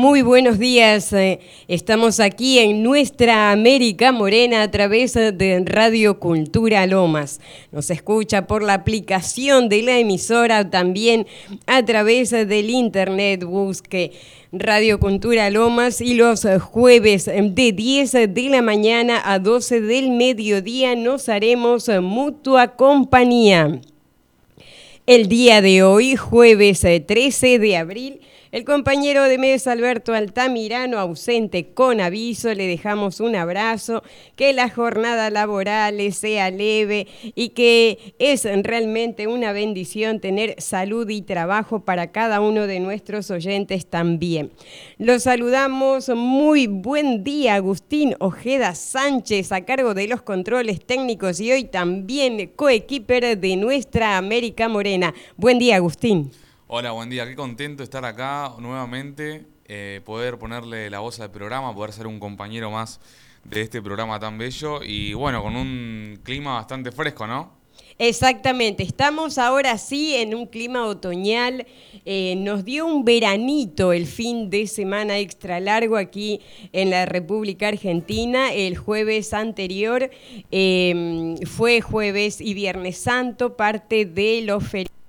Muy buenos días. eh, Estamos aquí en nuestra América Morena a través de Radio Cultura Lomas. Nos escucha por la aplicación de la emisora, también a través del internet. Busque Radio Cultura Lomas y los jueves de 10 de la mañana a 12 del mediodía nos haremos mutua compañía. El día de hoy, jueves eh, 13 de abril, el compañero de mesa Alberto Altamirano, ausente con aviso, le dejamos un abrazo, que la jornada laboral sea leve y que es realmente una bendición tener salud y trabajo para cada uno de nuestros oyentes también. Los saludamos, muy buen día, Agustín Ojeda Sánchez, a cargo de los controles técnicos y hoy también coequiper de nuestra América Morena. Buen día, Agustín. Hola, buen día. Qué contento estar acá nuevamente, eh, poder ponerle la voz al programa, poder ser un compañero más de este programa tan bello y bueno, con un clima bastante fresco, ¿no? Exactamente, estamos ahora sí en un clima otoñal, eh, nos dio un veranito el fin de semana extra largo aquí en la República Argentina, el jueves anterior eh, fue jueves y viernes santo, parte de los feriados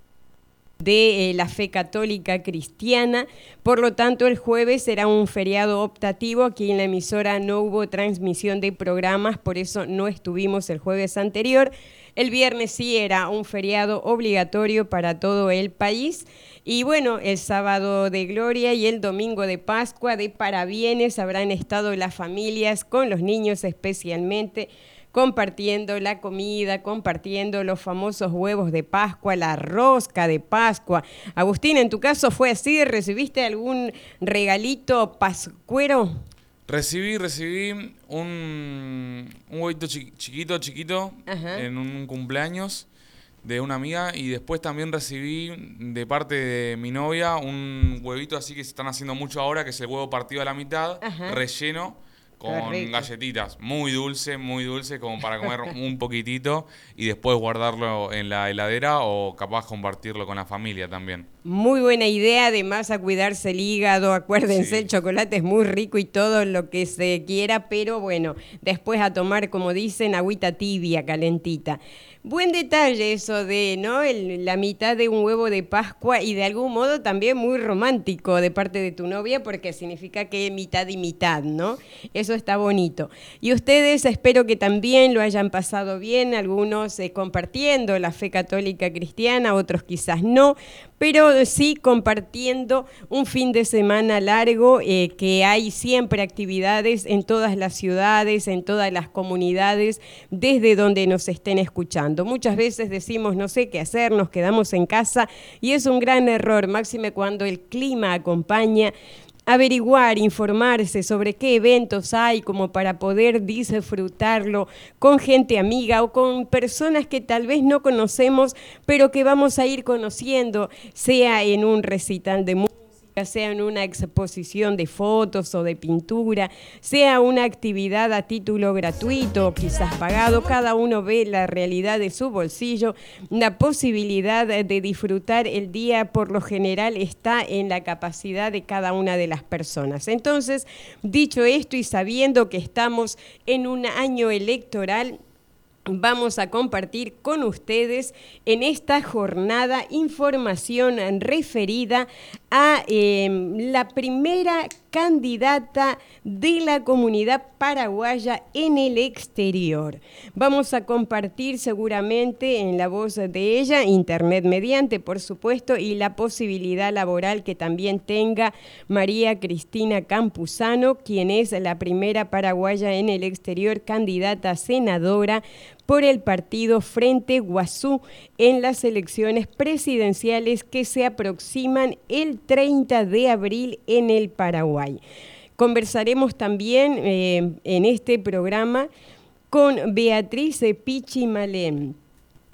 de eh, la fe católica cristiana. Por lo tanto, el jueves será un feriado optativo. Aquí en la emisora no hubo transmisión de programas, por eso no estuvimos el jueves anterior. El viernes sí era un feriado obligatorio para todo el país. Y bueno, el sábado de gloria y el domingo de Pascua de parabienes habrán estado las familias, con los niños especialmente compartiendo la comida, compartiendo los famosos huevos de Pascua, la rosca de Pascua. Agustín, en tu caso fue así, ¿recibiste algún regalito pascuero? Recibí, recibí un, un huevito chi- chiquito, chiquito, Ajá. en un cumpleaños de una amiga y después también recibí de parte de mi novia un huevito así que se están haciendo mucho ahora, que es el huevo partido a la mitad, Ajá. relleno con galletitas. Muy dulce, muy dulce, como para comer un poquitito y después guardarlo en la heladera o capaz compartirlo con la familia también. Muy buena idea, además a cuidarse el hígado, acuérdense, Sí. el chocolate es muy rico y todo lo que se quiera, pero bueno, después a tomar, como dicen, agüita tibia, calentita. Buen detalle eso de, ¿no? La mitad de un huevo de Pascua y de algún modo también muy romántico de parte de tu novia porque significa que mitad y mitad, ¿no? Eso está bonito. Y ustedes espero que también lo hayan pasado bien, algunos eh, compartiendo la fe católica cristiana, otros quizás no, pero sí compartiendo un fin de semana largo eh, que hay siempre actividades en todas las ciudades, en todas las comunidades, desde donde nos estén escuchando. Muchas veces decimos no sé qué hacer, nos quedamos en casa y es un gran error, máxime cuando el clima acompaña averiguar, informarse sobre qué eventos hay como para poder disfrutarlo con gente amiga o con personas que tal vez no conocemos, pero que vamos a ir conociendo, sea en un recital de música, sea en una exposición de fotos o de pintura, sea una actividad a título gratuito quizás pagado, cada uno ve la realidad de su bolsillo, la posibilidad de disfrutar el día por lo general está en la capacidad de cada una de las personas. Entonces, dicho esto y sabiendo que estamos en un año electoral, Vamos a compartir con ustedes en esta jornada información referida a eh, la primera candidata de la comunidad paraguaya en el exterior. Vamos a compartir seguramente en la voz de ella, internet mediante, por supuesto, y la posibilidad laboral que también tenga María Cristina Campuzano, quien es la primera paraguaya en el exterior candidata a senadora por el partido Frente Guazú en las elecciones presidenciales que se aproximan el 30 de abril en el Paraguay. Conversaremos también eh, en este programa con Beatriz Pichi Malén.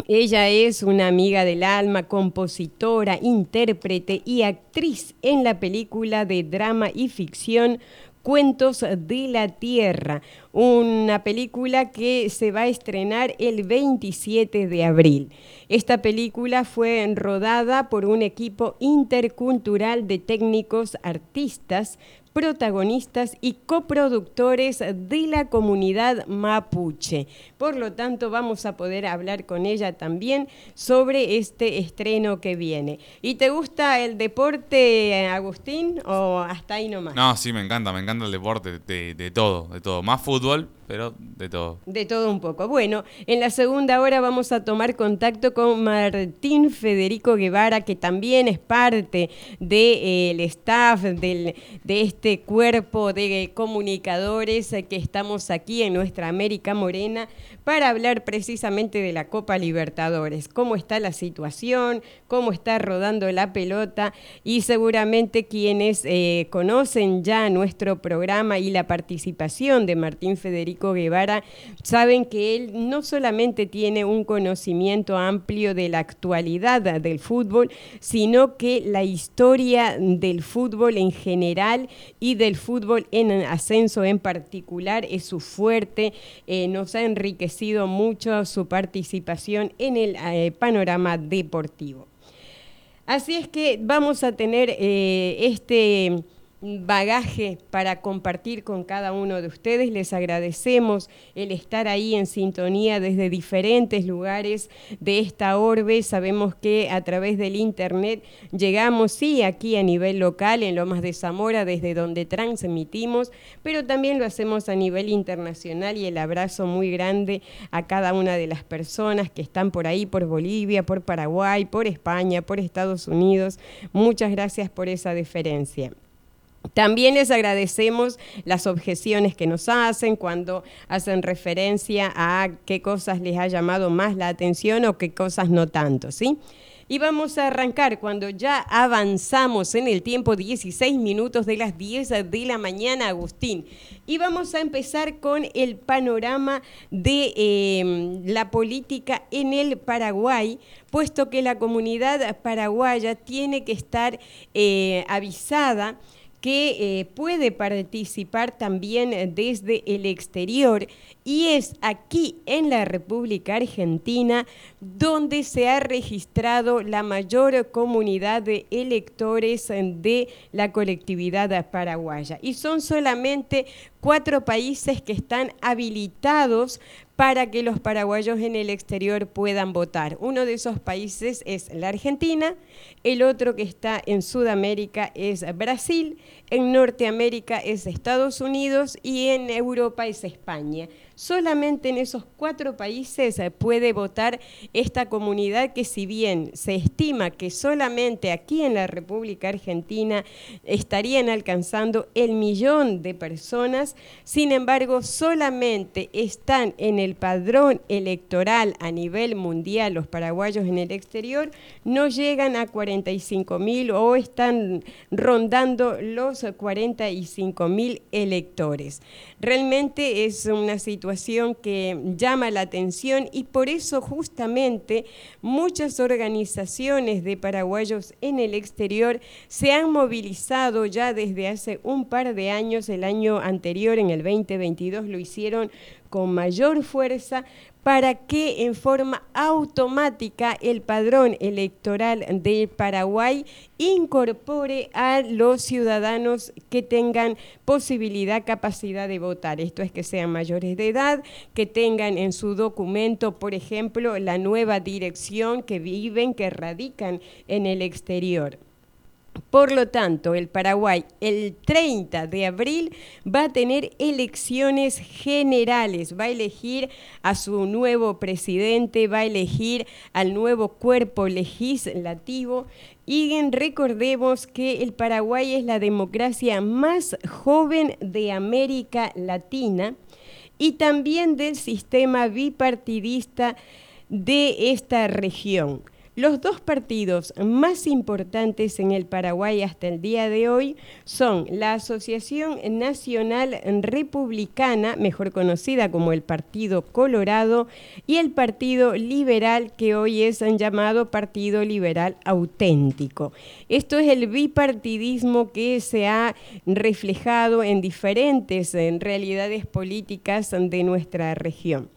Ella es una amiga del alma, compositora, intérprete y actriz en la película de drama y ficción Cuentos de la Tierra, una película que se va a estrenar el 27 de abril. Esta película fue rodada por un equipo intercultural de técnicos artistas protagonistas y coproductores de la comunidad mapuche. Por lo tanto, vamos a poder hablar con ella también sobre este estreno que viene. ¿Y te gusta el deporte, Agustín, o hasta ahí nomás? No, sí, me encanta, me encanta el deporte, de, de todo, de todo. Más fútbol, pero de todo. De todo un poco. Bueno, en la segunda hora vamos a tomar contacto con Martín Federico Guevara, que también es parte del staff de este cuerpo de comunicadores que estamos aquí en nuestra América Morena para hablar precisamente de la Copa Libertadores, cómo está la situación, cómo está rodando la pelota y seguramente quienes eh, conocen ya nuestro programa y la participación de Martín Federico Guevara saben que él no solamente tiene un conocimiento amplio de la actualidad del fútbol, sino que la historia del fútbol en general y del fútbol en ascenso en particular es su fuerte, eh, nos ha enriquecido mucho su participación en el eh, panorama deportivo. Así es que vamos a tener eh, este bagaje para compartir con cada uno de ustedes. Les agradecemos el estar ahí en sintonía desde diferentes lugares de esta orbe. Sabemos que a través del internet llegamos, sí, aquí a nivel local, en Lomas de Zamora, desde donde transmitimos, pero también lo hacemos a nivel internacional y el abrazo muy grande a cada una de las personas que están por ahí, por Bolivia, por Paraguay, por España, por Estados Unidos. Muchas gracias por esa deferencia. También les agradecemos las objeciones que nos hacen cuando hacen referencia a qué cosas les ha llamado más la atención o qué cosas no tanto, ¿sí? Y vamos a arrancar cuando ya avanzamos en el tiempo 16 minutos de las 10 de la mañana, Agustín. Y vamos a empezar con el panorama de em, la política en el Paraguay, puesto que la comunidad paraguaya tiene que estar eh, avisada que eh, puede participar también desde el exterior y es aquí en la República Argentina donde se ha registrado la mayor comunidad de electores de la colectividad paraguaya. Y son solamente cuatro países que están habilitados para que los paraguayos en el exterior puedan votar. Uno de esos países es la Argentina, el otro que está en Sudamérica es Brasil, en Norteamérica es Estados Unidos y en Europa es España. Solamente en esos cuatro países puede votar esta comunidad que si bien se estima que solamente aquí en la República Argentina estarían alcanzando el millón de personas, sin embargo solamente están en el padrón electoral a nivel mundial los paraguayos en el exterior, no llegan a 45 mil o están rondando los 45 mil electores. Realmente es una situación que llama la atención y por eso justamente muchas organizaciones de paraguayos en el exterior se han movilizado ya desde hace un par de años, el año anterior, en el 2022, lo hicieron con mayor fuerza para que en forma automática el padrón electoral de Paraguay incorpore a los ciudadanos que tengan posibilidad, capacidad de votar. Esto es que sean mayores de edad, que tengan en su documento, por ejemplo, la nueva dirección que viven, que radican en el exterior. Por lo tanto, el Paraguay el 30 de abril va a tener elecciones generales, va a elegir a su nuevo presidente, va a elegir al nuevo cuerpo legislativo y recordemos que el Paraguay es la democracia más joven de América Latina y también del sistema bipartidista de esta región. Los dos partidos más importantes en el Paraguay hasta el día de hoy son la Asociación Nacional Republicana, mejor conocida como el Partido Colorado, y el Partido Liberal, que hoy es llamado Partido Liberal Auténtico. Esto es el bipartidismo que se ha reflejado en diferentes realidades políticas de nuestra región.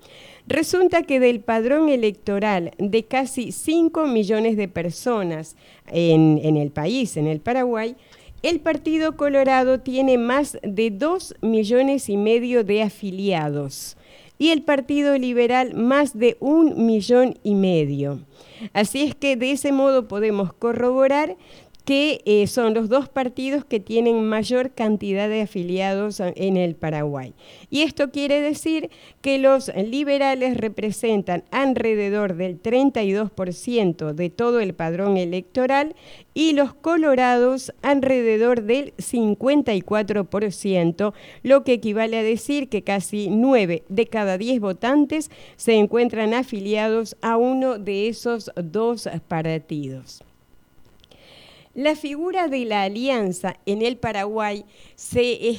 Resulta que del padrón electoral de casi 5 millones de personas en, el país, en el Paraguay, el Partido Colorado tiene más de 2 millones y medio de afiliados y el Partido Liberal más de un millón y medio. Así es que de ese modo podemos corroborar que eh, son los dos partidos que tienen mayor cantidad de afiliados en el Paraguay. Y esto quiere decir que los liberales representan alrededor del 32% de todo el padrón electoral y los colorados alrededor del 54%, lo que equivale a decir que casi 9 de cada 10 votantes se encuentran afiliados a uno de esos dos partidos. La figura de la alianza en el Paraguay se,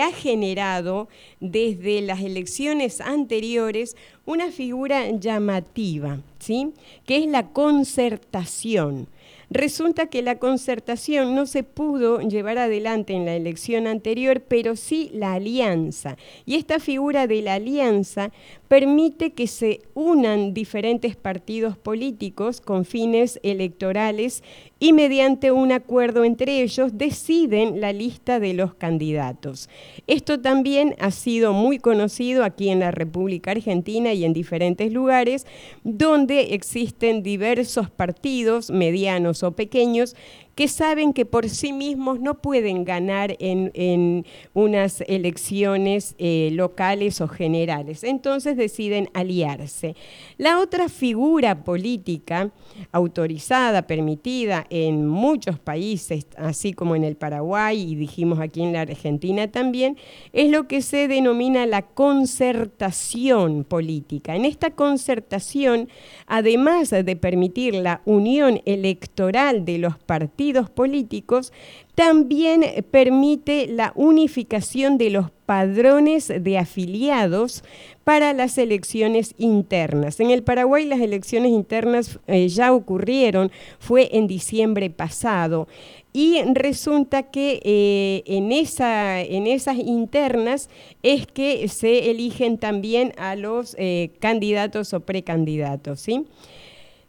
ha generado desde las elecciones anteriores una figura llamativa, ¿sí? que es la concertación. Resulta que la concertación no se pudo llevar adelante en la elección anterior, pero sí la alianza. Y esta figura de la alianza permite que se unan diferentes partidos políticos con fines electorales y mediante un acuerdo entre ellos deciden la lista de los candidatos. Esto también ha sido muy conocido aquí en la República Argentina y en diferentes lugares donde existen diversos partidos, medianos o pequeños, que saben que por sí mismos no pueden ganar en, unas elecciones eh, locales o generales. Entonces deciden aliarse. La otra figura política autorizada, permitida en muchos países, así como en el Paraguay y dijimos aquí en la Argentina también, es lo que se denomina la concertación política. En esta concertación, además de permitir la unión electoral de los partidos, políticos, también permite la unificación de los padrones de afiliados para las elecciones internas. En el Paraguay las elecciones internas eh, ya ocurrieron, fue en diciembre pasado. Y resulta que eh, en, esa, en esas internas es que se eligen también a los eh, candidatos o precandidatos. ¿sí?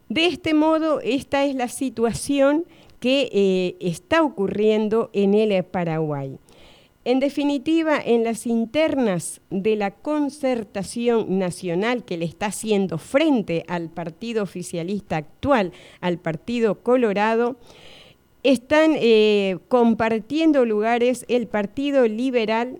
De este modo, esta es la situación que eh, está ocurriendo en el Paraguay. En definitiva, en las internas de la concertación nacional que le está haciendo frente al partido oficialista actual, al Partido Colorado, están eh, compartiendo lugares el Partido Liberal,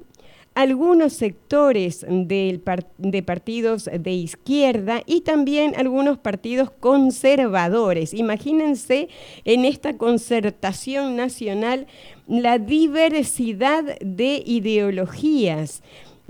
algunos sectores de partidos de izquierda y también algunos partidos conservadores. Imagínense en esta concertación nacional la diversidad de ideologías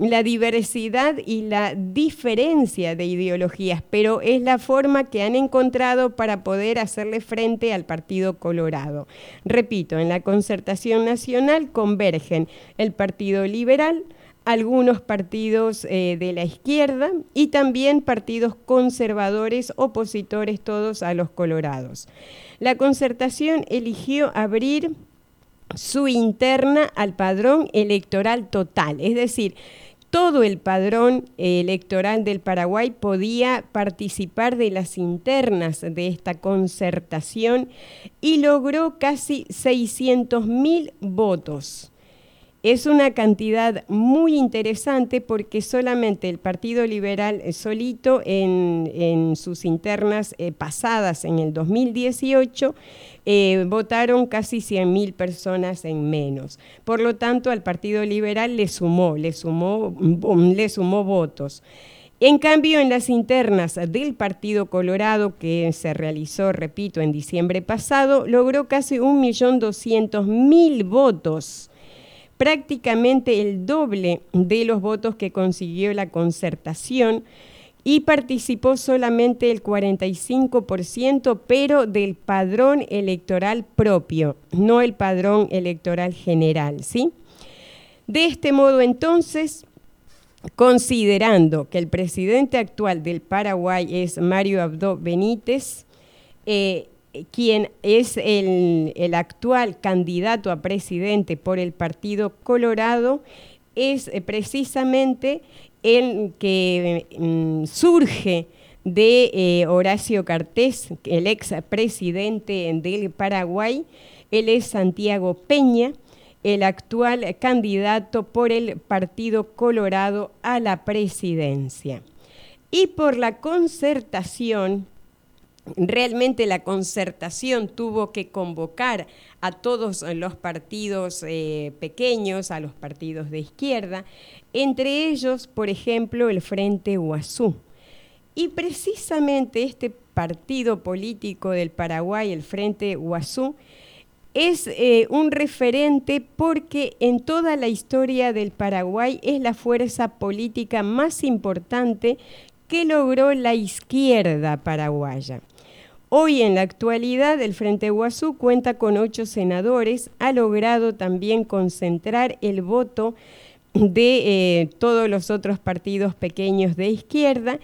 la diversidad y la diferencia de ideologías, pero es la forma que han encontrado para poder hacerle frente al Partido Colorado. Repito, en la concertación nacional convergen el Partido Liberal, algunos partidos eh, de la izquierda y también partidos conservadores opositores todos a los colorados. La concertación eligió abrir su interna al padrón electoral total, es decir, todo el padrón electoral del Paraguay podía participar de las internas de esta concertación y logró casi 600.000 votos. Es una cantidad muy interesante porque solamente el Partido Liberal eh, solito en, sus internas eh, pasadas en el 2018 eh, votaron casi 100.000 personas en menos. Por lo tanto, al Partido Liberal le sumó, le sumó, le sumó votos. En cambio, en las internas del Partido Colorado, que se realizó, repito, en diciembre pasado, logró casi 1.200.000 votos prácticamente el doble de los votos que consiguió la concertación y participó solamente el 45%, pero del padrón electoral propio, no el padrón electoral general, ¿sí? De este modo, entonces, considerando que el presidente actual del Paraguay es Mario Abdo Benítez, eh, quien es el, actual candidato a presidente por el Partido Colorado, es eh, precisamente el que mm, surge de eh, Horacio Cartés, el ex presidente del Paraguay. Él es Santiago Peña, el actual candidato por el Partido Colorado a la presidencia. Y por la concertación, realmente la concertación tuvo que convocar a todos los partidos eh, pequeños, a los partidos de izquierda, entre ellos, por ejemplo, el Frente Guazú. Y precisamente este partido político del Paraguay, el Frente Guazú, es eh, un referente porque en toda la historia del Paraguay es la fuerza política más importante que logró la izquierda paraguaya. Hoy en la actualidad el Frente Guazú cuenta con ocho senadores, ha logrado también concentrar el voto de eh, todos los otros partidos pequeños de izquierda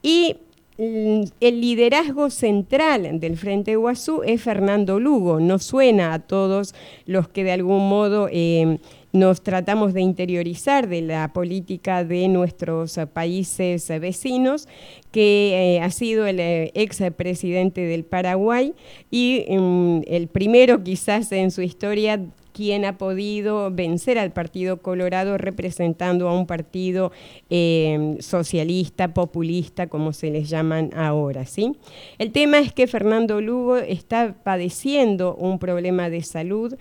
y mm, el liderazgo central del Frente Guazú es Fernando Lugo. No suena a todos los que de algún modo eh, nos tratamos de interiorizar de la política de nuestros países vecinos, que eh, ha sido el ex presidente del Paraguay y mm, el primero quizás en su historia quien ha podido vencer al Partido Colorado representando a un partido eh, socialista, populista, como se les llaman ahora. ¿sí? El tema es que Fernando Lugo está padeciendo un problema de salud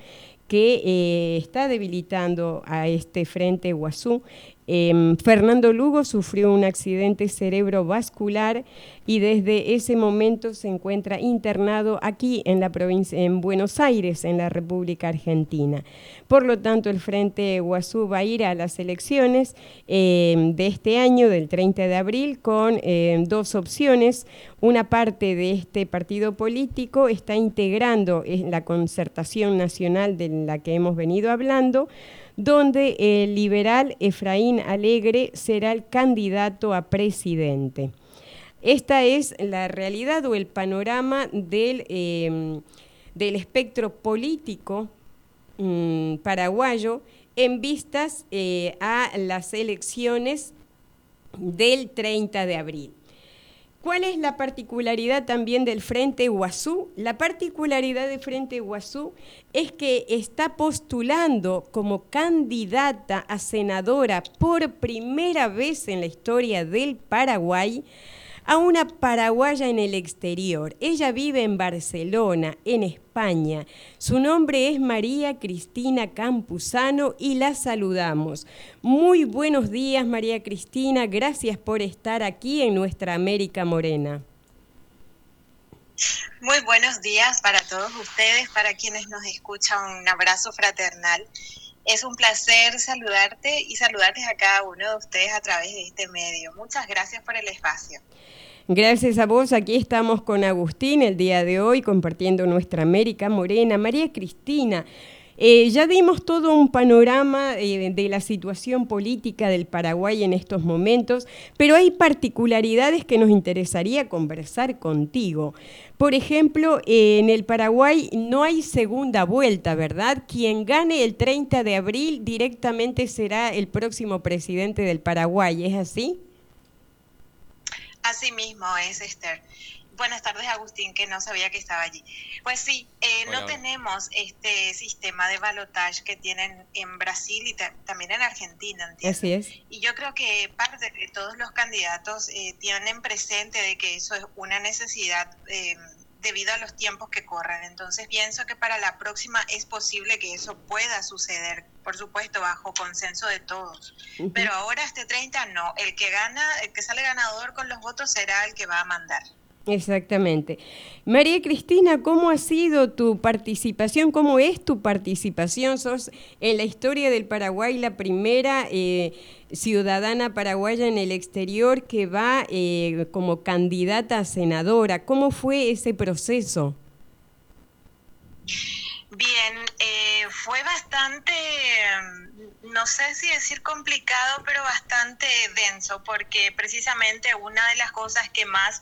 que eh, está debilitando a este frente Guazú. Em, Fernando Lugo sufrió un accidente cerebrovascular y desde ese momento se encuentra internado aquí en la provincia, en Buenos Aires, en la República Argentina. Por lo tanto, el Frente Guazú va a ir a las elecciones em, de este año, del 30 de abril, con em, dos opciones. Una parte de este partido político está integrando la concertación nacional de la que hemos venido hablando, donde el liberal Efraín Alegre será el candidato a presidente. Esta es la realidad o el panorama del, em, del espectro político mm, paraguayo en vistas eh, a las elecciones del 30 de abril. ¿Cuál es la particularidad también del Frente Guazú? La particularidad del Frente Guazú es que está postulando como candidata a senadora por primera vez en la historia del Paraguay a una paraguaya en el exterior. Ella vive en Barcelona, en España. Su nombre es María Cristina Campuzano y la saludamos. Muy buenos días, María Cristina. Gracias por estar aquí en nuestra América Morena. Muy buenos días para todos ustedes, para quienes nos escuchan. Un abrazo fraternal. Es un placer saludarte y saludarles a cada uno de ustedes a través de este medio. Muchas gracias por el espacio. Gracias a vos, aquí estamos con Agustín el día de hoy compartiendo nuestra América Morena. María Cristina, eh, ya dimos todo un panorama eh, de la situación política del Paraguay en estos momentos, pero hay particularidades que nos interesaría conversar contigo. Por ejemplo, en el Paraguay no hay segunda vuelta, ¿verdad? Quien gane el 30 de abril directamente será el próximo presidente del Paraguay, ¿es así? Así mismo es, Esther. Buenas tardes, Agustín, que no sabía que estaba allí. Pues sí, eh, no tenemos este sistema de balotage que tienen en Brasil y también en Argentina, ¿entiendes? Así es. Y yo creo que parte de todos los candidatos eh, tienen presente de que eso es una necesidad eh, debido a los tiempos que corren. Entonces pienso que para la próxima es posible que eso pueda suceder, por supuesto, bajo consenso de todos. Pero ahora este 30 no, el que gana, el que sale ganador con los votos será el que va a mandar. Exactamente. María Cristina, ¿cómo ha sido tu participación? ¿Cómo es tu participación? Sos en la historia del Paraguay la primera eh, ciudadana paraguaya en el exterior que va eh, como candidata a senadora. ¿Cómo fue ese proceso? Bien, eh, fue bastante, no sé si decir complicado, pero bastante denso, porque precisamente una de las cosas que más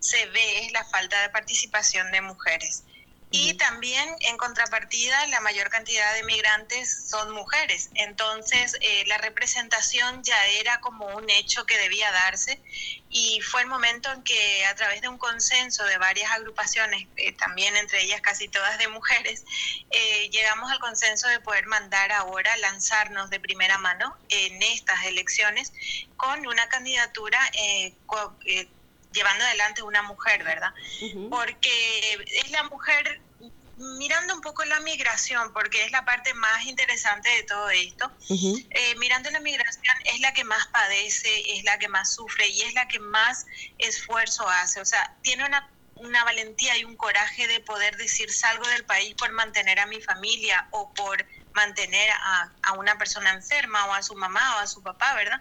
se ve es la falta de participación de mujeres. Y también en contrapartida, la mayor cantidad de migrantes son mujeres. Entonces, eh, la representación ya era como un hecho que debía darse y fue el momento en que a través de un consenso de varias agrupaciones, eh, también entre ellas casi todas de mujeres, eh, llegamos al consenso de poder mandar ahora, lanzarnos de primera mano en estas elecciones con una candidatura llevando adelante una mujer, ¿verdad? Porque es la mujer mirando un poco la migración, porque es la parte más interesante de todo esto, eh, mirando la migración es la que más padece, es la que más sufre y es la que más esfuerzo hace. O sea, tiene una, una valentía y un coraje de poder decir salgo del país por mantener a mi familia o por mantener a, a una persona enferma o a su mamá o a su papá, ¿verdad?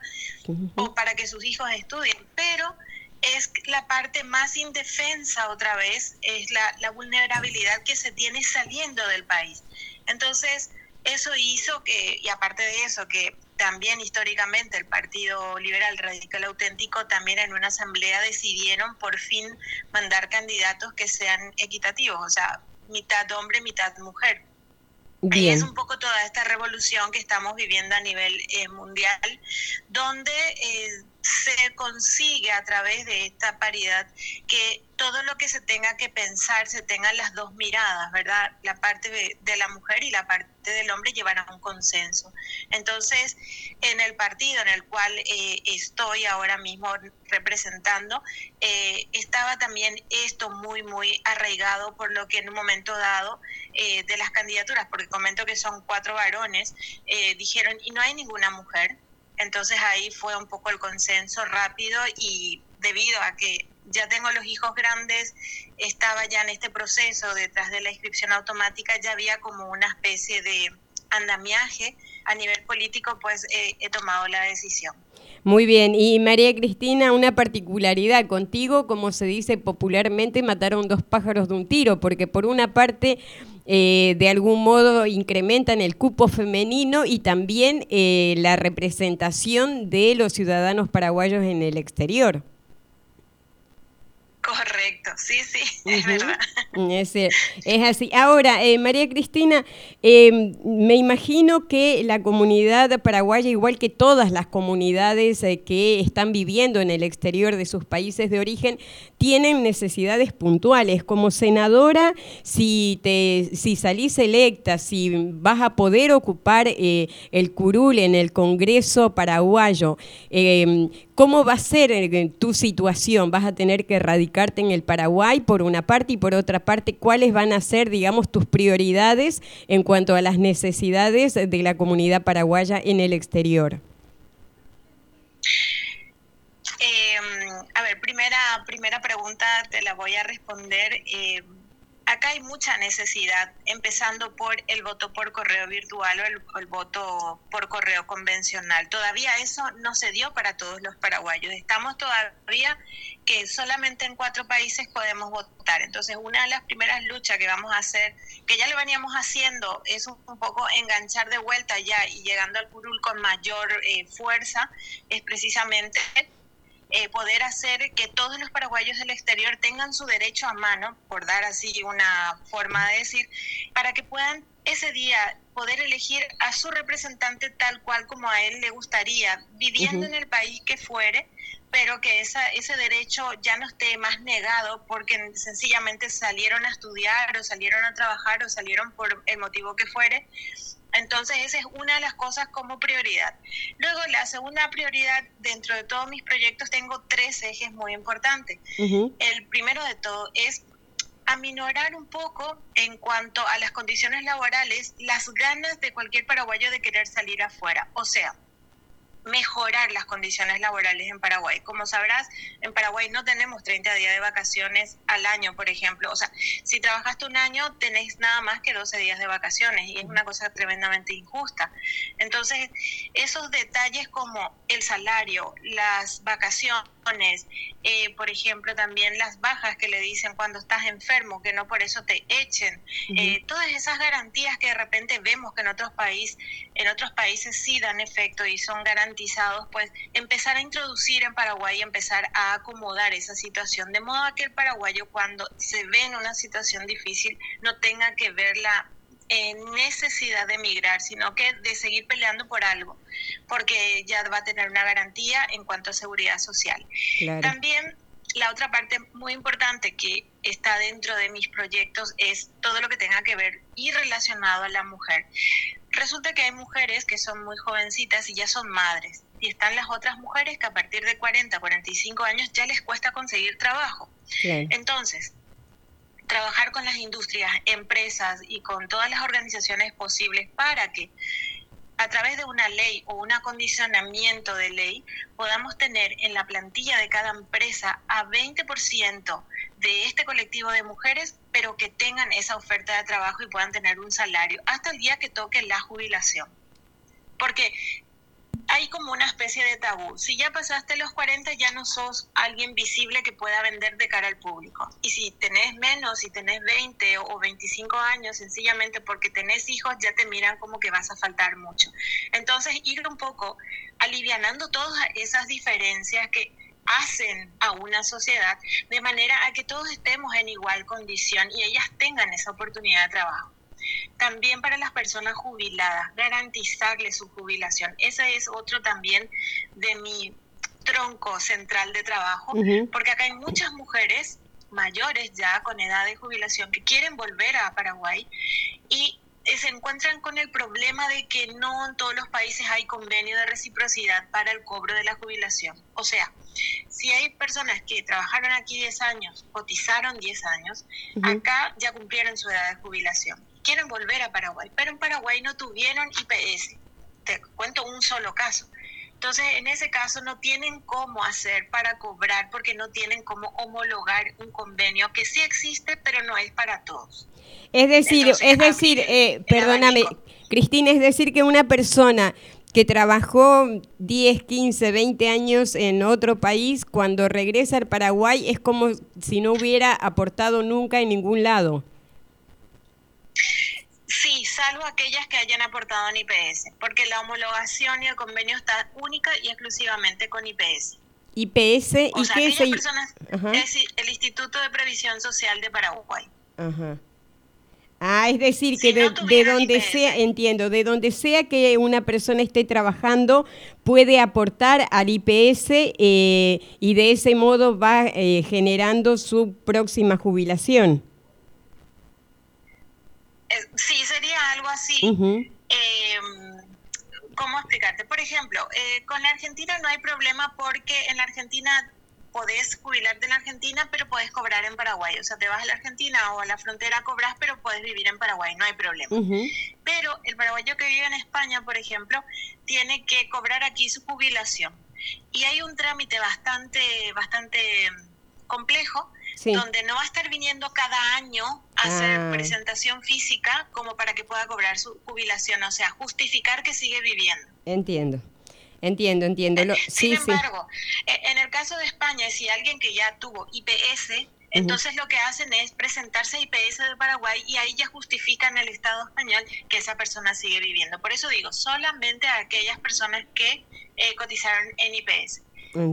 O para que sus hijos estudien. Pero es la parte más indefensa otra vez, es la, vulnerabilidad que se tiene saliendo del país. Entonces, eso hizo que, y aparte de eso, que también históricamente el Partido Liberal Radical Auténtico también en una asamblea decidieron por fin mandar candidatos que sean equitativos, o sea, mitad hombre, mitad mujer. Y es un poco toda esta revolución que estamos viviendo a nivel eh, mundial, donde eh, se consigue a través de esta paridad que todo lo que se tenga que pensar se tengan las dos miradas, ¿verdad? La parte de, la mujer y la parte del hombre llevar a un consenso. Entonces, en el partido en el cual eh, estoy ahora mismo representando, eh, estaba también esto muy, muy arraigado por lo que en un momento dado eh, de las candidaturas, porque comento que son cuatro varones, dijeron, y no hay ninguna mujer. Entonces ahí fue un poco el consenso rápido y debido a que ya tengo los hijos grandes, estaba ya en este proceso detrás de la inscripción automática, ya había como una especie de andamiaje a nivel político, pues eh, he tomado la decisión. Muy bien, y María Cristina, una particularidad contigo, como se dice popularmente, mataron dos pájaros de un tiro, porque por una parte eh, de algún modo incrementan el cupo femenino y también eh, la representación de los ciudadanos paraguayos en el exterior. Correcto, sí, sí, es verdad. Es, es, así. Ahora, eh, María Cristina, em, me imagino que la comunidad paraguaya, igual que todas las comunidades eh, que están viviendo en el exterior de sus países de origen, tienen necesidades puntuales. Como senadora, si, te, si salís electa, si vas a poder ocupar eh, el curul en el Congreso paraguayo, em, ¿cómo va a ser tu situación? ¿Vas a tener que erradicar en el Paraguay por una parte y por otra parte cuáles van a ser, digamos, tus prioridades en cuanto a las necesidades de la comunidad paraguaya en el exterior. Em, a ver, primera, primera pregunta te la voy a responder. Eh, acá hay mucha necesidad, empezando por el voto por correo virtual o el, voto por correo convencional. Todavía eso no se dio para todos los paraguayos. Estamos todavía que solamente en cuatro países podemos votar. Entonces, una de las primeras luchas que vamos a hacer, que ya lo veníamos haciendo, es un, poco enganchar de vuelta ya y llegando al curul con mayor eh, fuerza, es precisamente eh, poder hacer que todos los paraguayos del exterior tengan su derecho a mano, por dar así una forma de decir, para que puedan ese día poder elegir a su representante tal cual como a él le gustaría, viviendo en el país que fuere, pero que esa, ese derecho ya no esté más negado porque sencillamente salieron a estudiar o salieron a trabajar o salieron por el motivo que fuere entonces, esa es una de las cosas como prioridad. Luego, la segunda prioridad, dentro de todos mis proyectos, tengo tres ejes muy importantes. El primero de todo es aminorar un poco en cuanto a las condiciones laborales las ganas de cualquier paraguayo de querer salir afuera. O sea, mejorar las condiciones laborales en Paraguay. Como sabrás, en Paraguay no tenemos 30 días de vacaciones al año, por ejemplo. O sea, si trabajaste un año, tenés nada más que 12 días de vacaciones y es una cosa tremendamente injusta. Entonces, esos detalles como el salario, las vacaciones, eh, por ejemplo, también las bajas que le dicen cuando estás enfermo, que no por eso te echen, eh, todas esas garantías que de repente vemos que en otros países, en otros países sí dan efecto y son garantizados, pues empezar a introducir en Paraguay y empezar a acomodar esa situación, de modo que el paraguayo cuando se ve en una situación difícil no tenga que verla en necesidad de emigrar, sino que de seguir peleando por algo, porque ya va a tener una garantía en cuanto a seguridad social. También la otra parte muy importante que está dentro de mis proyectos es todo lo que tenga que ver y relacionado a la mujer. Resulta que hay mujeres que son muy jovencitas y ya son madres. Y están las otras mujeres que a partir de 40, 45 años ya les cuesta conseguir trabajo. Entonces, trabajar con las industrias, empresas y con todas las organizaciones posibles para que a través de una ley o un acondicionamiento de ley podamos tener en la plantilla de cada empresa a 20% de este colectivo de mujeres, pero que tengan esa oferta de trabajo y puedan tener un salario hasta el día que toque la jubilación. Porque hay como una especie de tabú. Si ya pasaste los 40, ya no sos alguien visible que pueda vender de cara al público. Y si tenés menos, si tenés 20 o 25 años, sencillamente porque tenés hijos, ya te miran como que vas a faltar mucho. Entonces, ir un poco alivianando todas esas diferencias que hacen a una sociedad de manera a que todos estemos en igual condición y ellas tengan esa oportunidad de trabajo. También para las personas jubiladas, garantizarles su jubilación. Ese es otro también de mi tronco central de trabajo, porque acá hay muchas mujeres mayores ya con edad de jubilación que quieren volver a Paraguay y se encuentran con el problema de que no en todos los países hay convenio de reciprocidad para el cobro de la jubilación. O sea, si hay personas que trabajaron aquí 10 años, cotizaron 10 años, acá ya cumplieron su edad de jubilación quieren volver a Paraguay, pero en Paraguay no tuvieron IPS. Te cuento un solo caso. Entonces, en ese caso no tienen cómo hacer para cobrar porque no tienen cómo homologar un convenio que sí existe, pero no es para todos. Es decir, es decir, eh, perdóname, Cristina, es decir que una persona que trabajó 10, 15, 20 años en otro país, cuando regresa al Paraguay es como si no hubiera aportado nunca en ningún lado. Sí, salvo aquellas que hayan aportado en IPS, porque la homologación y el convenio está única y exclusivamente con IPS. IPS y qué es personas, es el Instituto de Previsión Social de Paraguay. Ajá. Ah, es decir, que de, donde sea, entiendo, de donde sea que una persona esté trabajando, puede aportar al IPS eh, y de ese modo va eh, generando su próxima jubilación. Eh, sí, sería algo así. Em, ¿Cómo explicarte? Por ejemplo, eh, con la Argentina no hay problema porque en la Argentina podés jubilarte en Argentina, pero podés cobrar en Paraguay. O sea, te vas a la Argentina o a la frontera, cobras, pero podés vivir en Paraguay, no hay problema. Pero el paraguayo que vive en España, por ejemplo, tiene que cobrar aquí su jubilación. Y hay un trámite bastante, bastante complejo donde no va a estar viniendo cada año a hacer ah. presentación física como para que pueda cobrar su jubilación, o sea, justificar que sigue viviendo. Entiendo. Entiendo, entiendo. Lo, Sin embargo, e, en el caso de España, si alguien que ya tuvo IPS, entonces lo que hacen es presentarse a IPS de Paraguay y ahí ya justifican el Estado español que esa persona sigue viviendo. Por eso digo, solamente a aquellas personas que eh, cotizaron en IPS.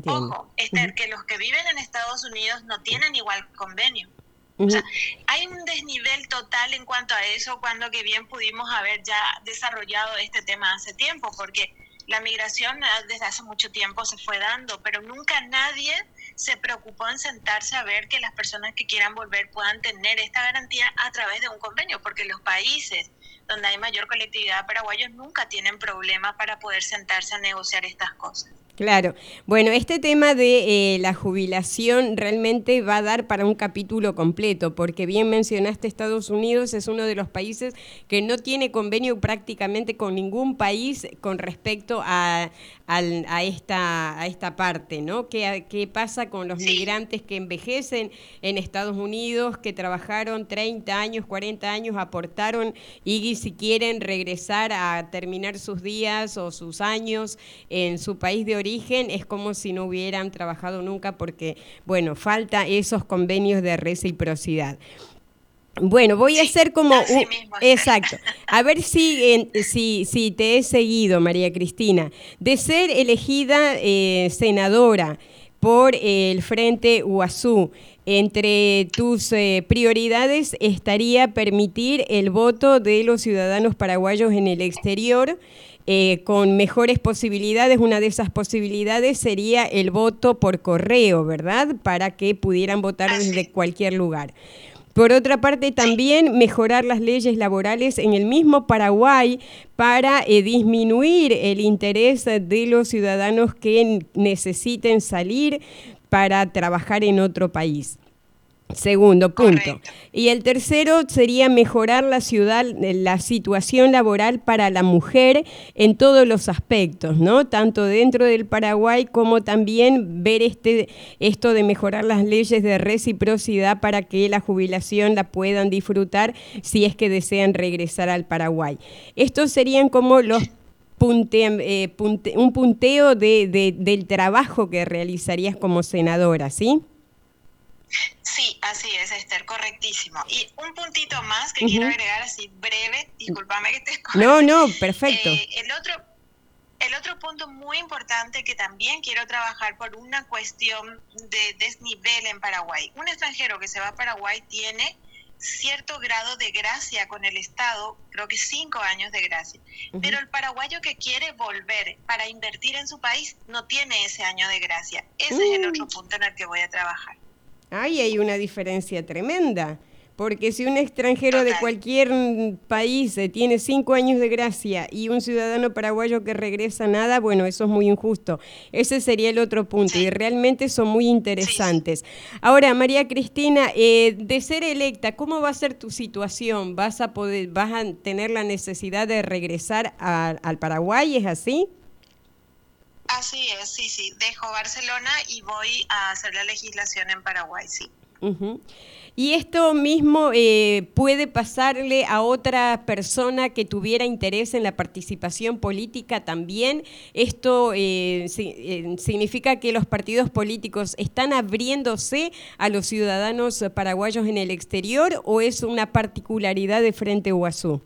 Ojo, Esther, que los que viven en Estados Unidos no tienen igual convenio. O sea, hay un desnivel total en cuanto a eso cuando que bien pudimos haber ya desarrollado este tema hace tiempo, porque la migración ah, desde hace mucho tiempo se fue dando, pero nunca nadie se preocupó en sentarse a ver que las personas que quieran volver puedan tener esta garantía a través de un convenio, porque los países donde hay mayor colectividad de paraguayos nunca tienen problema para poder sentarse a negociar estas cosas. Claro. Bueno, este tema de eh, la jubilación realmente va a dar para un capítulo completo, porque bien mencionaste Estados Unidos es uno de los países que no tiene convenio prácticamente con ningún país con respecto a, a, esta, a esta parte, ¿no? ¿Qué, ¿Qué pasa con los migrantes que envejecen en Estados Unidos, que trabajaron 30 años, 40 años, aportaron y si quieren regresar a terminar sus días o sus años en su país de origen, es como si no hubieran trabajado nunca porque, bueno, falta esos convenios de reciprocidad. Bueno, voy a hacer como... exacto. A ver si, si, si te he seguido, María Cristina. De ser elegida eh, senadora por el Frente UASU, entre tus eh, prioridades estaría permitir el voto de los ciudadanos paraguayos en el exterior. Eh, con mejores posibilidades, una de esas posibilidades sería el voto por correo, ¿verdad? Para que pudieran votar desde cualquier lugar. Por otra parte, también mejorar las leyes laborales en el mismo Paraguay para eh, disminuir el interés de los ciudadanos que necesiten salir para trabajar en otro país. Segundo punto. Y el tercero sería mejorar la ciudad, la situación laboral para la mujer en todos los aspectos, ¿no? Tanto dentro del Paraguay como también ver este esto de mejorar las leyes de reciprocidad para que la jubilación la puedan disfrutar si es que desean regresar al Paraguay. Estos serían como los eh, un punteo de, del trabajo que realizarías como senadora, ¿sí? Sí, así es, Esther, correctísimo. Y un puntito más que quiero agregar así breve, discúlpame que te No, no, perfecto. Eh, el otro el otro punto muy importante que también quiero trabajar por una cuestión de desnivel en Paraguay. Un extranjero que se va a Paraguay tiene cierto grado de gracia con el Estado, creo que cinco años de gracia. Pero el paraguayo que quiere volver para invertir en su país no tiene ese año de gracia. Ese es el otro mm. punto en el que voy a trabajar. Ahí hay una diferencia tremenda. Porque si un extranjero de cualquier país eh, tiene cinco años de gracia y un ciudadano paraguayo que regresa nada, bueno, eso es muy injusto. Ese sería el otro punto y realmente son muy interesantes. Ahora, María Cristina, eh, de ser electa, ¿cómo va a ser tu situación? ¿Vas a poder, vas a tener la necesidad de regresar al Paraguay? ¿Es así? Así es, sí, sí. Dejo Barcelona y voy a hacer la legislación en Paraguay, sí. Y esto mismo eh, puede pasarle a otra persona que tuviera interés en la participación política también. Esto eh, eh, significa que los partidos políticos están abriéndose a los ciudadanos paraguayos en el exterior o es una particularidad de Frente Guazú.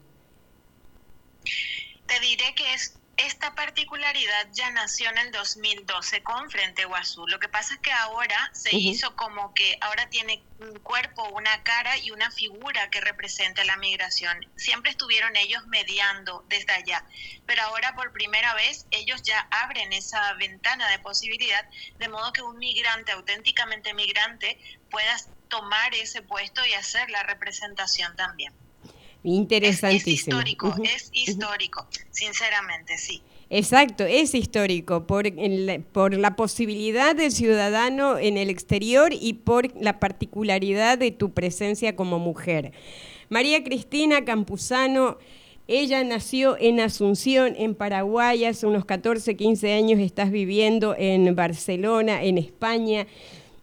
Te diré que es esta particularidad ya nació en el 2012 con Frente Guazú. Lo que pasa es que ahora se hizo como que ahora tiene un cuerpo, una cara y una figura que representa la migración. Siempre estuvieron ellos mediando desde allá, pero ahora por primera vez ellos ya abren esa ventana de posibilidad, de modo que un migrante, auténticamente migrante, pueda tomar ese puesto y hacer la representación también. Interesantísimo. Es, histórico, es histórico, sinceramente, sí. Exacto, es histórico por, por la posibilidad del ciudadano en el exterior y por la particularidad de tu presencia como mujer. María Cristina Campuzano, ella nació en Asunción, en Paraguay, hace unos 14, 15 años estás viviendo en Barcelona, en España.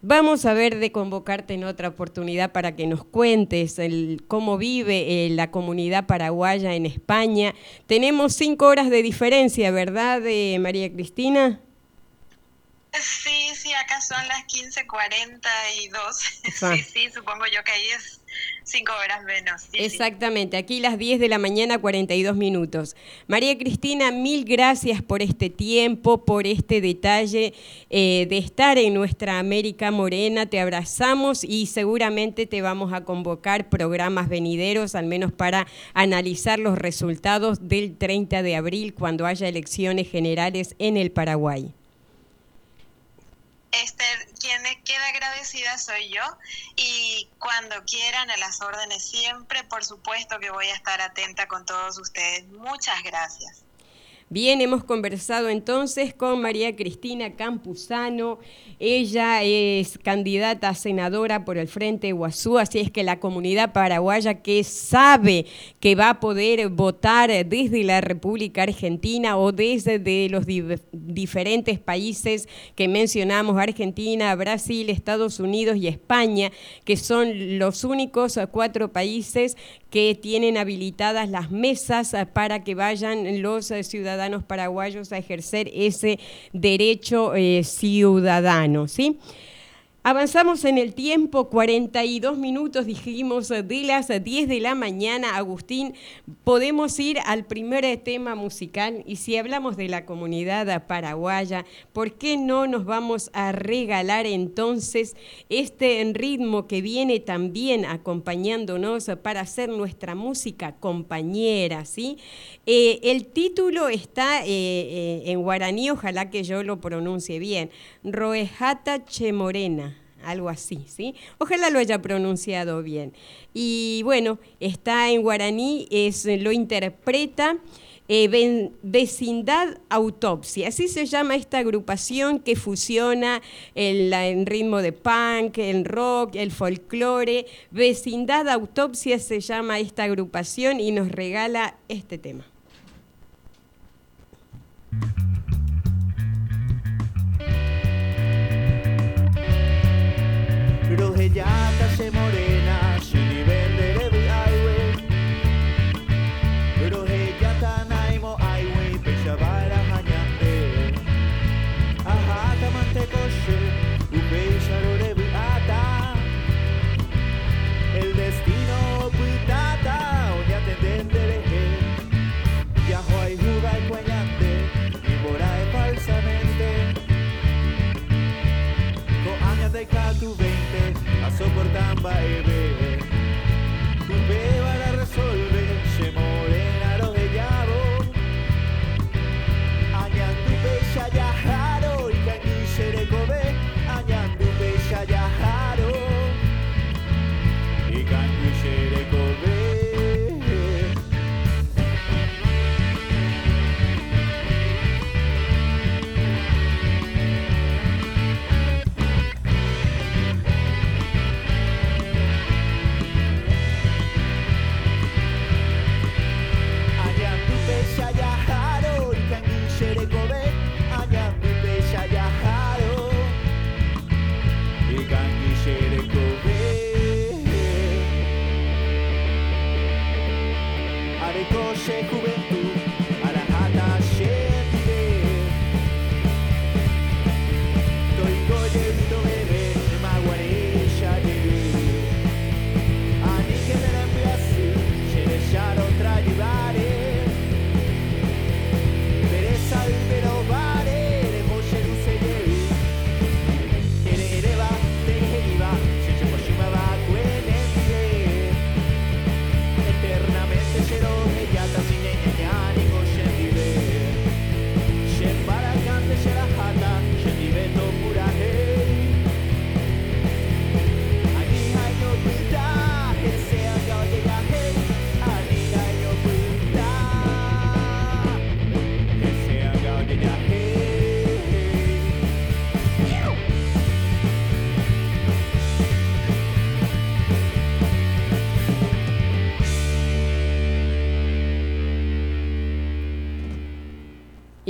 Vamos a ver de convocarte en otra oportunidad para que nos cuentes el, cómo vive eh, la comunidad paraguaya en España. Tenemos cinco horas de diferencia, ¿verdad, eh, María Cristina? Sí, sí, acá son las 15.42. sí, sí, supongo yo que ahí es cinco horas menos. Exactamente, aquí las 10 de la mañana, 42 minutos. María Cristina, mil gracias por este tiempo, por este detalle eh, de estar en nuestra América Morena. Te abrazamos y seguramente te vamos a convocar programas venideros, al menos para analizar los resultados del 30 de abril, cuando haya elecciones generales en el Paraguay. Esther, quien queda agradecida soy yo y cuando quieran a las órdenes siempre, por supuesto que voy a estar atenta con todos ustedes. Muchas gracias. Bien, hemos conversado entonces con María Cristina Campuzano. Ella es candidata a senadora por el Frente Guazú, así es que la comunidad paraguaya que sabe que va a poder votar desde la República Argentina o desde de los diferentes países que mencionamos, Argentina, Brasil, Estados Unidos y España, que son los únicos cuatro países que tienen habilitadas las mesas para que vayan los eh, ciudadanos paraguayos a ejercer ese derecho eh, ciudadano, ¿sí? Avanzamos en el tiempo, 42 minutos dijimos de las 10 de la mañana. Agustín, podemos ir al primer tema musical y si hablamos de la comunidad paraguaya, ¿por qué no nos vamos a regalar entonces este ritmo que viene también acompañándonos para hacer nuestra música compañera? ¿sí? Eh, el título está eh, eh, en guaraní, ojalá que yo lo pronuncie bien, Roejata Chemorena algo así, ¿sí? Ojalá lo haya pronunciado bien. Y bueno, está en guaraní, es, lo interpreta eh, Vecindad Autopsia, así se llama esta agrupación que fusiona el, ritmo de punk, el rock, el folclore. Vecindad Autopsia se llama esta agrupación y nos regala este tema. Rojellata se morena, soportan baile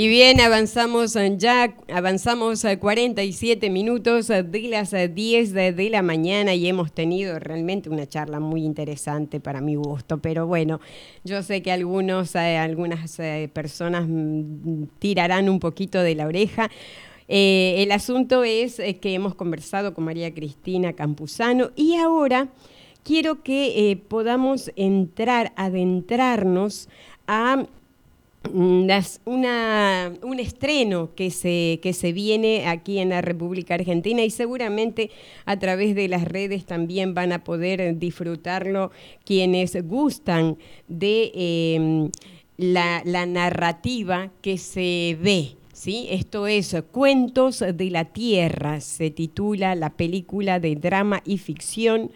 Y bien, avanzamos ya, avanzamos a 47 minutos de las 10 de, la mañana y hemos tenido realmente una charla muy interesante para mi gusto, pero bueno, yo sé que algunos, eh, algunas eh, personas mm, tirarán un poquito de la oreja. Eh, el asunto es que hemos conversado con María Cristina Campuzano y ahora quiero que podamos entrar, adentrarnos a una, un estreno que se, que se viene aquí en la República Argentina y seguramente a través de las redes también van a poder disfrutarlo quienes gustan de em, la, narrativa que se ve. ¿Sí? Esto es Cuentos de la Tierra, se titula la película de drama y ficción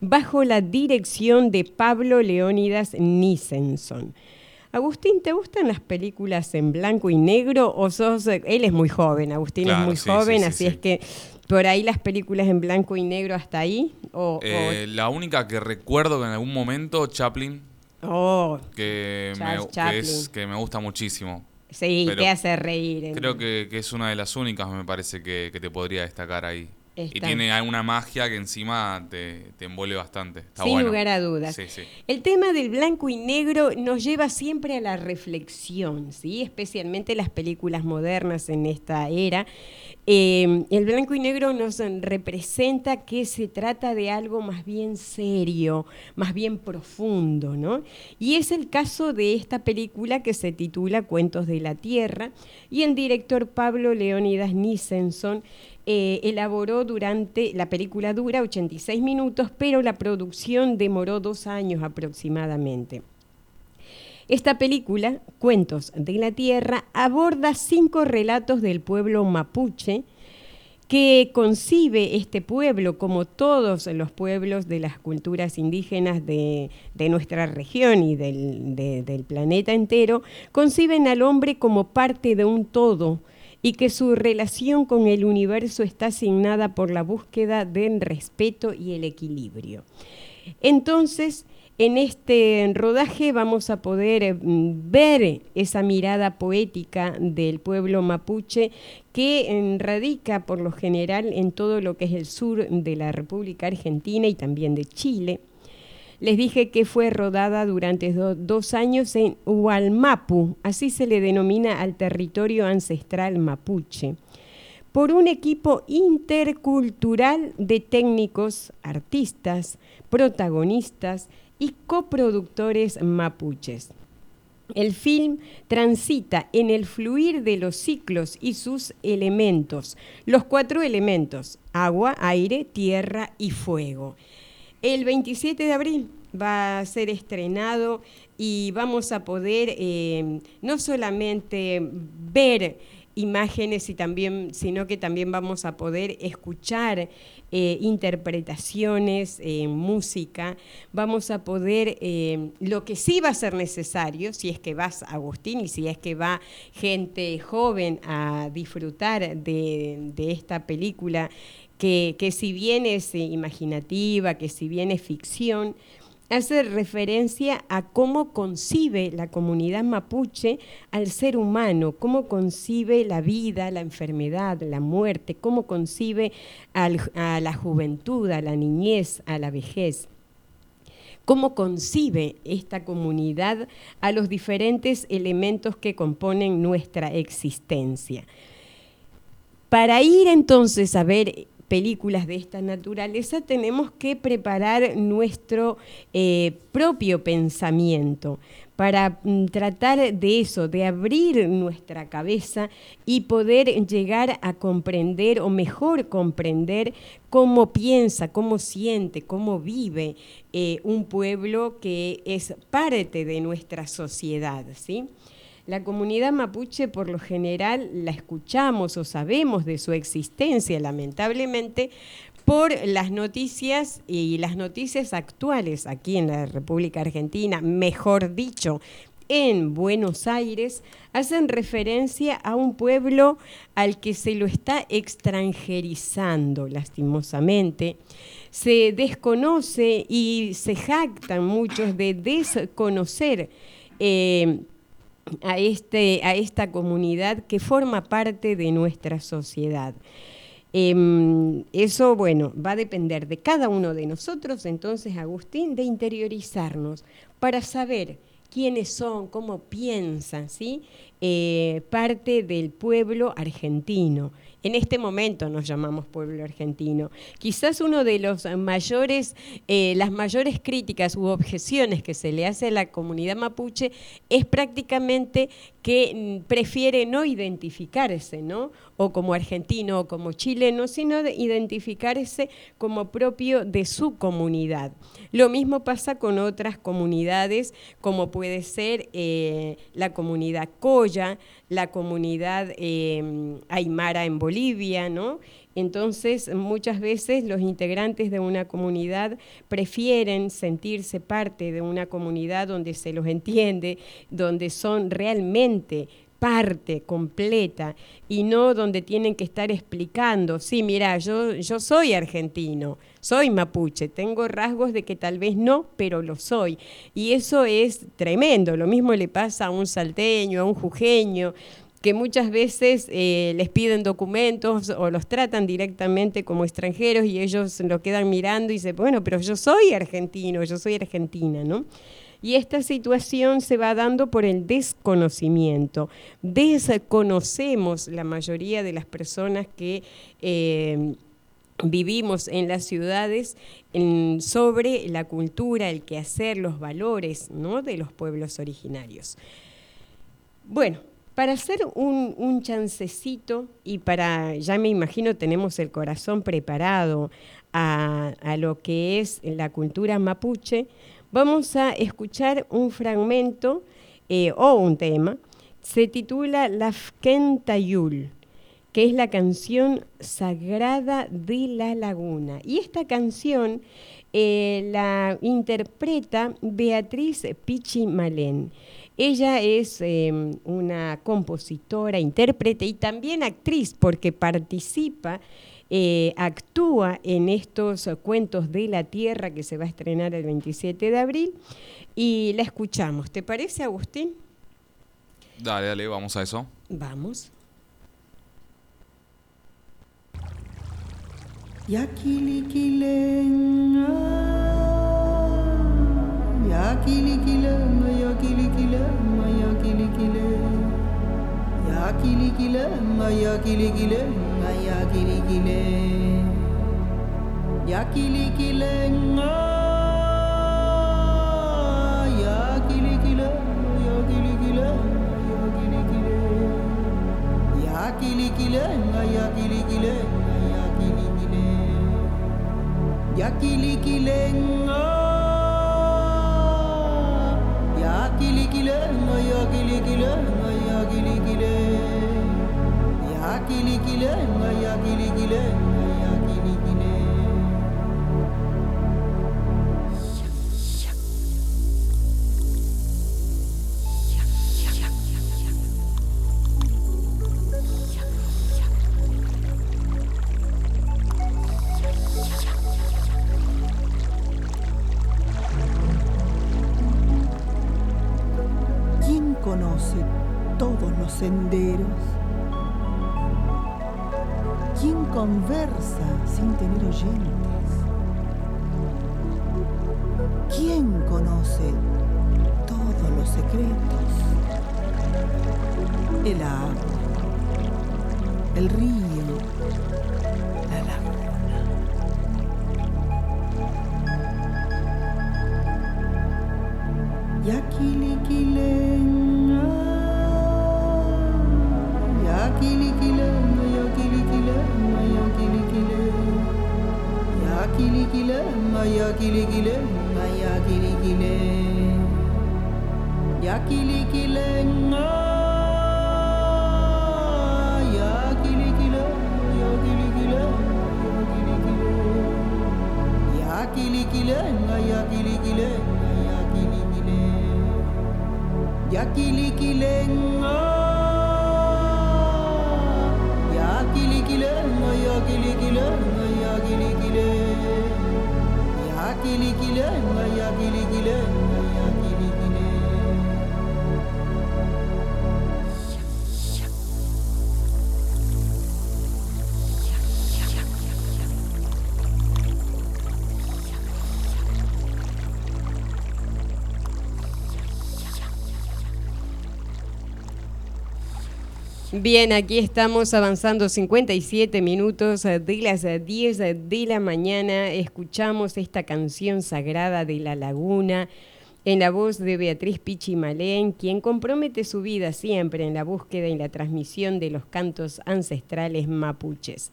bajo la dirección de Pablo Leónidas Nisenson. Agustín, ¿te gustan las películas en blanco y negro o sos... Él es muy joven, Agustín es muy sí, joven, sí, sí, así sí. es que por ahí las películas en blanco y negro hasta ahí. O, o- Eh, la única que recuerdo que en algún momento, Chaplin, oh, que, me, Charles que, Chaplin. es, que me gusta muchísimo. sí, pero te hace reír. Creo que, que es una de las únicas, me parece, que, que te podría destacar ahí. Y tiene alguna magia que encima te, te envuelve bastante. Está Sin bueno. lugar a dudas. Sí, sí. El tema del blanco y negro nos lleva siempre a la reflexión, ¿sí? especialmente las películas modernas en esta era. Eh, el blanco y negro nos representa que se trata de algo más bien serio, más bien profundo, ¿no? Y es el caso de esta película que se titula Cuentos de la Tierra y el director Pablo Leónidas Nissenson eh, elaboró durante, la película dura 86 minutos, pero la producción demoró dos años aproximadamente. Esta película, Cuentos de la Tierra, aborda cinco relatos del pueblo mapuche que concibe este pueblo, como todos los pueblos de las culturas indígenas de, de nuestra región y del, de- del planeta entero, conciben al hombre como parte de un todo y que su relación con el universo está asignada por la búsqueda del respeto y el equilibrio. Entonces, en este rodaje vamos a poder eh, ver esa mirada poética del pueblo mapuche que eh, radica por lo general en todo lo que es el sur de la República Argentina y también de Chile. Les dije que fue rodada durante do- dos años en Hualmapu, así se le denomina al territorio ancestral mapuche por un equipo intercultural de técnicos, artistas, protagonistas y coproductores mapuches. El film transita en el fluir de los ciclos y sus elementos, los cuatro elementos, agua, aire, tierra y fuego. El 27 de abril va a ser estrenado y vamos a poder eh, no solamente ver imágenes y también, sino que también vamos a poder escuchar eh, interpretaciones, eh, música, vamos a poder, eh, lo que sí va a ser necesario, si es que vas Agustín y si es que va gente joven a disfrutar de, de esta película, que, si bien es eh, imaginativa, que si bien es ficción, hace referencia a cómo concibe la comunidad mapuche al ser humano, cómo concibe la vida, la enfermedad, la muerte, cómo concibe a la juventud, a la niñez, a la vejez cómo concibe esta comunidad a los diferentes elementos que componen nuestra existencia. Para ir entonces a ver películas de esta naturaleza tenemos que preparar nuestro eh, propio pensamiento para mm, tratar de eso, de abrir nuestra cabeza y poder llegar a comprender o mejor comprender cómo piensa, cómo siente, cómo vive eh, un pueblo que es parte de nuestra sociedad, ¿sí? La comunidad mapuche por lo general la escuchamos o sabemos de su existencia, lamentablemente, por las noticias y las noticias actuales aquí en la República Argentina, mejor dicho, en Buenos Aires, hacen referencia a un pueblo al que se lo está extranjerizando, lastimosamente. Se desconoce y se jactan muchos de desconocer. eh, a, este, a esta comunidad que forma parte de nuestra sociedad. Em, eso, bueno, va a depender de cada uno de nosotros, entonces, Agustín, de interiorizarnos para saber quiénes son, cómo piensan, ¿sí? Eh, parte del pueblo argentino. En este momento nos llamamos pueblo argentino. Quizás uno de los mayores, eh, las mayores críticas u objeciones que se le hace a la comunidad mapuche es prácticamente que mm, prefiere no identificarse, ¿no? O como argentino o como chileno, sino de identificarse como propio de su comunidad. Lo mismo pasa con otras comunidades, como puede ser eh, la comunidad Coya, la comunidad eh, Aymara en Bolivia, ¿no? Entonces, muchas veces los integrantes de una comunidad prefieren sentirse parte de una comunidad donde se los entiende, donde son realmente parte completa y no donde tienen que estar explicando, sí, mira, yo, yo soy argentino, soy mapuche, tengo rasgos de que tal vez no, pero lo soy. Y eso es tremendo, lo mismo le pasa a un salteño, a un jujeño, que muchas veces eh, les piden documentos o los tratan directamente como extranjeros y ellos lo quedan mirando y dicen, bueno, pero yo soy argentino, yo soy argentina, ¿no? Y esta situación se va dando por el desconocimiento. Desconocemos la mayoría de las personas que... Eh, vivimos en las ciudades sobre la cultura, el quehacer, los valores ¿no? de los pueblos originarios. Bueno, para hacer un, chancecito y para, ya me imagino, tenemos el corazón preparado a, lo que es la cultura mapuche, Vamos a escuchar un fragmento eh, o un tema. Se titula Lafkentayul, que es la canción sagrada de la laguna. Y esta canción eh, la interpreta Beatriz Pichi Malén. Ella es em, una compositora, intérprete y también actriz porque participa eh, actúa en estos cuentos de la tierra que se va a estrenar el 27 de abril y la escuchamos. ¿Te parece, Agustín? Dale, dale, vamos a eso. Vamos. Ya kili கிளிகில அம்மையா கிளிகில யா கிளிகில அம்மையா கிளிகில அம்மையா கிளிகில யா கிளிகில யா கிளிகில யா கிளிகில யா கிளிகில யா கிளிகில அம்மையா கிளிகில அம்மையா கிளிகில யா கிளிகில அம்மையா gile gile ya gile gile ya gile gile. Ya gile gile ya gile gile todos los secretos? El agua, el río, Bien, aquí estamos avanzando 57 minutos de las 10 de la mañana. Escuchamos esta canción sagrada de la laguna en la voz de Beatriz Pichi Malén, quien compromete su vida siempre en la búsqueda y la transmisión de los cantos ancestrales mapuches.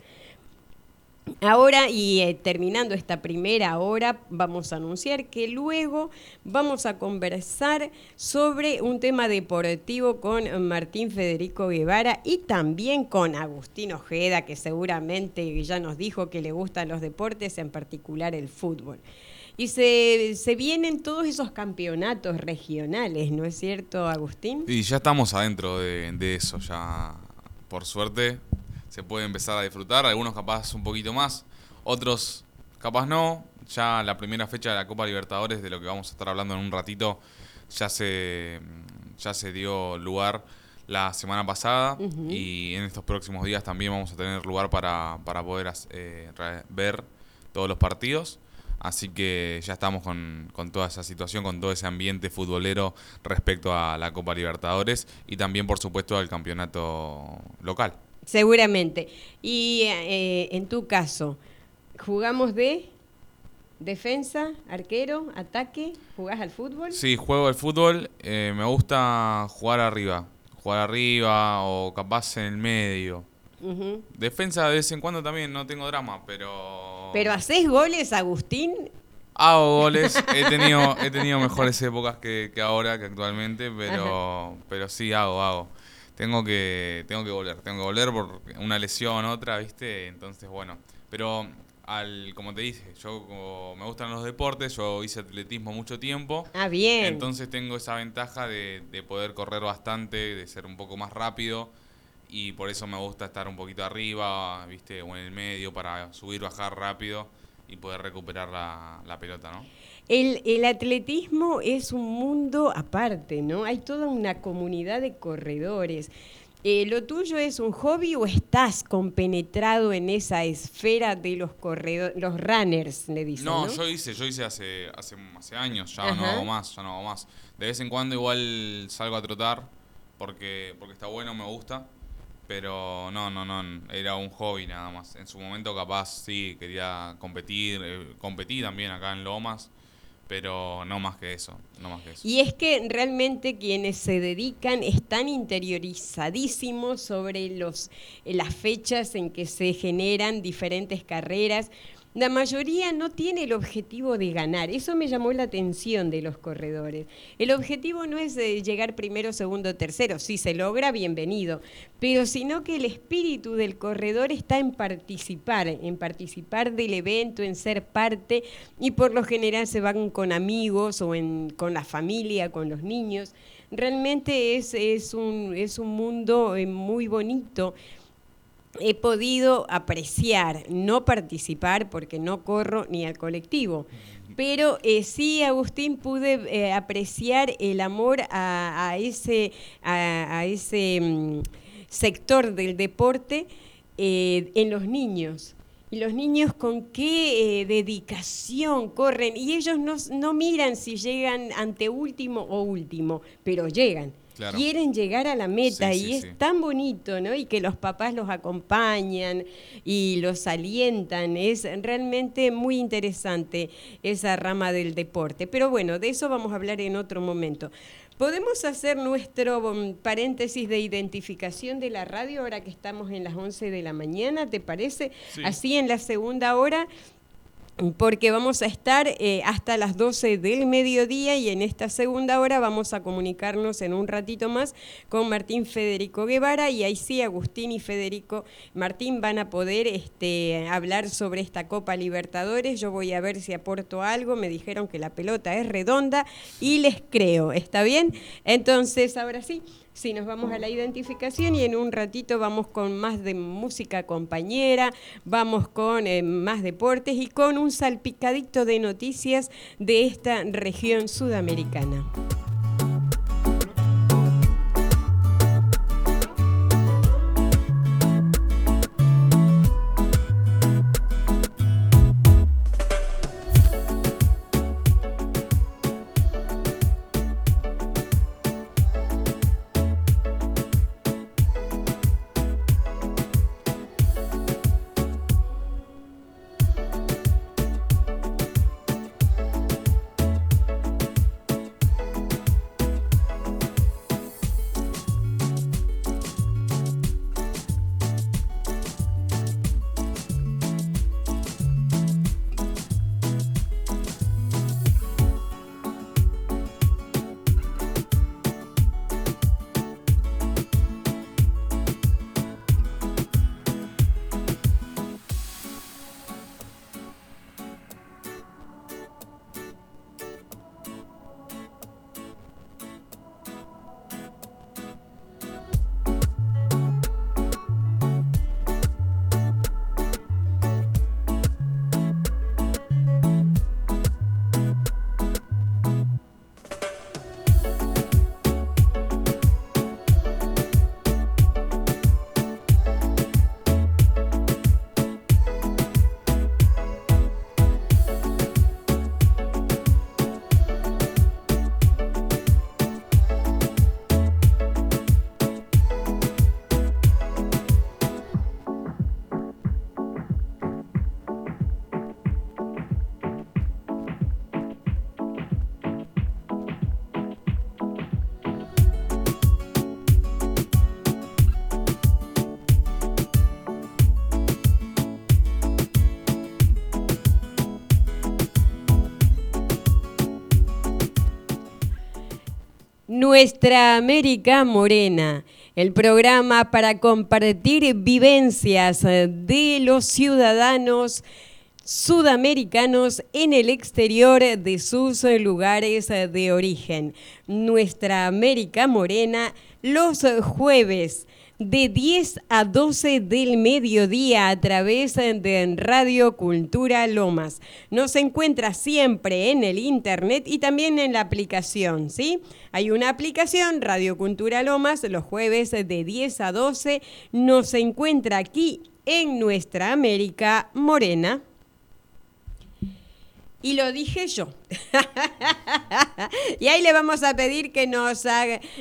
Ahora y eh, terminando esta primera hora, vamos a anunciar que luego vamos a conversar sobre un tema deportivo con Martín Federico Guevara y también con Agustín Ojeda, que seguramente ya nos dijo que le gustan los deportes, en particular el fútbol. Y se, se vienen todos esos campeonatos regionales, ¿no es cierto, Agustín? Y ya estamos adentro de, de eso, ya por suerte se puede empezar a disfrutar, algunos capaz un poquito más, otros capaz no, ya la primera fecha de la Copa Libertadores, de lo que vamos a estar hablando en un ratito, ya se, ya se dio lugar la semana pasada y en estos próximos días también vamos a tener lugar para, para poder eh, ver todos los partidos. Así que ya estamos con, con, toda esa situación, con todo ese ambiente futbolero respecto a la Copa Libertadores y también, por supuesto, al campeonato local. Seguramente. Y eh, en tu caso, ¿jugamos de defensa, arquero, ataque? ¿Jugás al fútbol? Sí, juego al fútbol. Eh, me gusta jugar arriba. Jugar arriba o capaz en el medio. Defensa de vez en cuando también, no tengo drama, pero... ¿Pero haces goles, Agustín? Hago goles, he tenido, he tenido mejores épocas que, que ahora, que actualmente, pero, pero sí hago, hago tengo que tengo que volver, tengo que volver por una lesión, otra, ¿viste? Entonces, bueno, pero al como te dije, yo me gustan los deportes, yo hice atletismo mucho tiempo. Ah, bien. Entonces tengo esa ventaja de, de poder correr bastante, de ser un poco más rápido y por eso me gusta estar un poquito arriba, ¿viste? O en el medio para subir, bajar rápido y poder recuperar la, la pelota, ¿no? El, atletismo es un mundo aparte, ¿no? Hay toda una comunidad de corredores. Eh, ¿Lo tuyo es un hobby o estás compenetrado en esa esfera de los corredores, los runners, le dicen? No, yo hice, yo hice hace, hace, hace años, ya no hago más, ya no hago más. De vez en cuando igual salgo a trotar porque, porque está bueno, me gusta. Pero no, no, no, era un hobby nada más. En su momento capaz sí, quería competir, eh, competí también acá en Lomas pero no más que eso, no más que eso. Y es que realmente quienes se dedican están interiorizadísimos sobre los, las fechas en que se generan diferentes carreras, la mayoría no tiene el objetivo de ganar. Eso me llamó la atención de los corredores. El objetivo no es llegar primero, segundo, tercero. Si se logra, bienvenido. Pero sino que el espíritu del corredor está en participar, en participar del evento, en ser parte. Y por lo general se van con amigos o con la familia, con los niños. Realmente es, es, un, es un mundo eh, muy bonito he podido apreciar, no participar porque no corro ni al colectivo, pero eh, sí, Agustín, pude eh, apreciar el amor a, ese, a, ese mm, sector del deporte eh, en los niños. Y los niños con qué dedicación corren. Y ellos no, no miran si llegan ante último o último, pero llegan quieren llegar a la meta y es tan bonito, ¿no? Y que los papás los acompañan y los alientan. Es realmente muy interesante esa rama del deporte. Pero bueno, de eso vamos a hablar en otro momento. ¿Podemos hacer nuestro um, paréntesis de identificación de la radio ahora que estamos en las 11 de la mañana? ¿Te parece? Así en la segunda hora porque vamos a estar eh, hasta las 12 del mediodía y en esta segunda hora vamos a comunicarnos en un ratito más con Martín Federico Guevara y ahí sí Agustín y Federico Martín van a poder este, hablar sobre esta Copa Libertadores. Yo voy a ver si aporto algo, me dijeron que la pelota es redonda y les creo, ¿está bien? Entonces, ahora sí. Sí, nos vamos a la identificación y en un ratito vamos con más de música compañera, vamos con eh, más deportes y con un salpicadito de noticias de esta región sudamericana. Nuestra América Morena, el programa para compartir vivencias de los ciudadanos sudamericanos en el exterior de sus lugares de origen. Nuestra América Morena los jueves de 10 a 12 del mediodía a través de Radio Cultura Lomas. Nos encuentra siempre en el internet y también en la aplicación, ¿sí? Hay una aplicación, Radio Cultura Lomas, los jueves de 10 a 12. Nos encuentra aquí en nuestra América Morena. Y lo dije yo. y ahí le vamos a pedir que nos,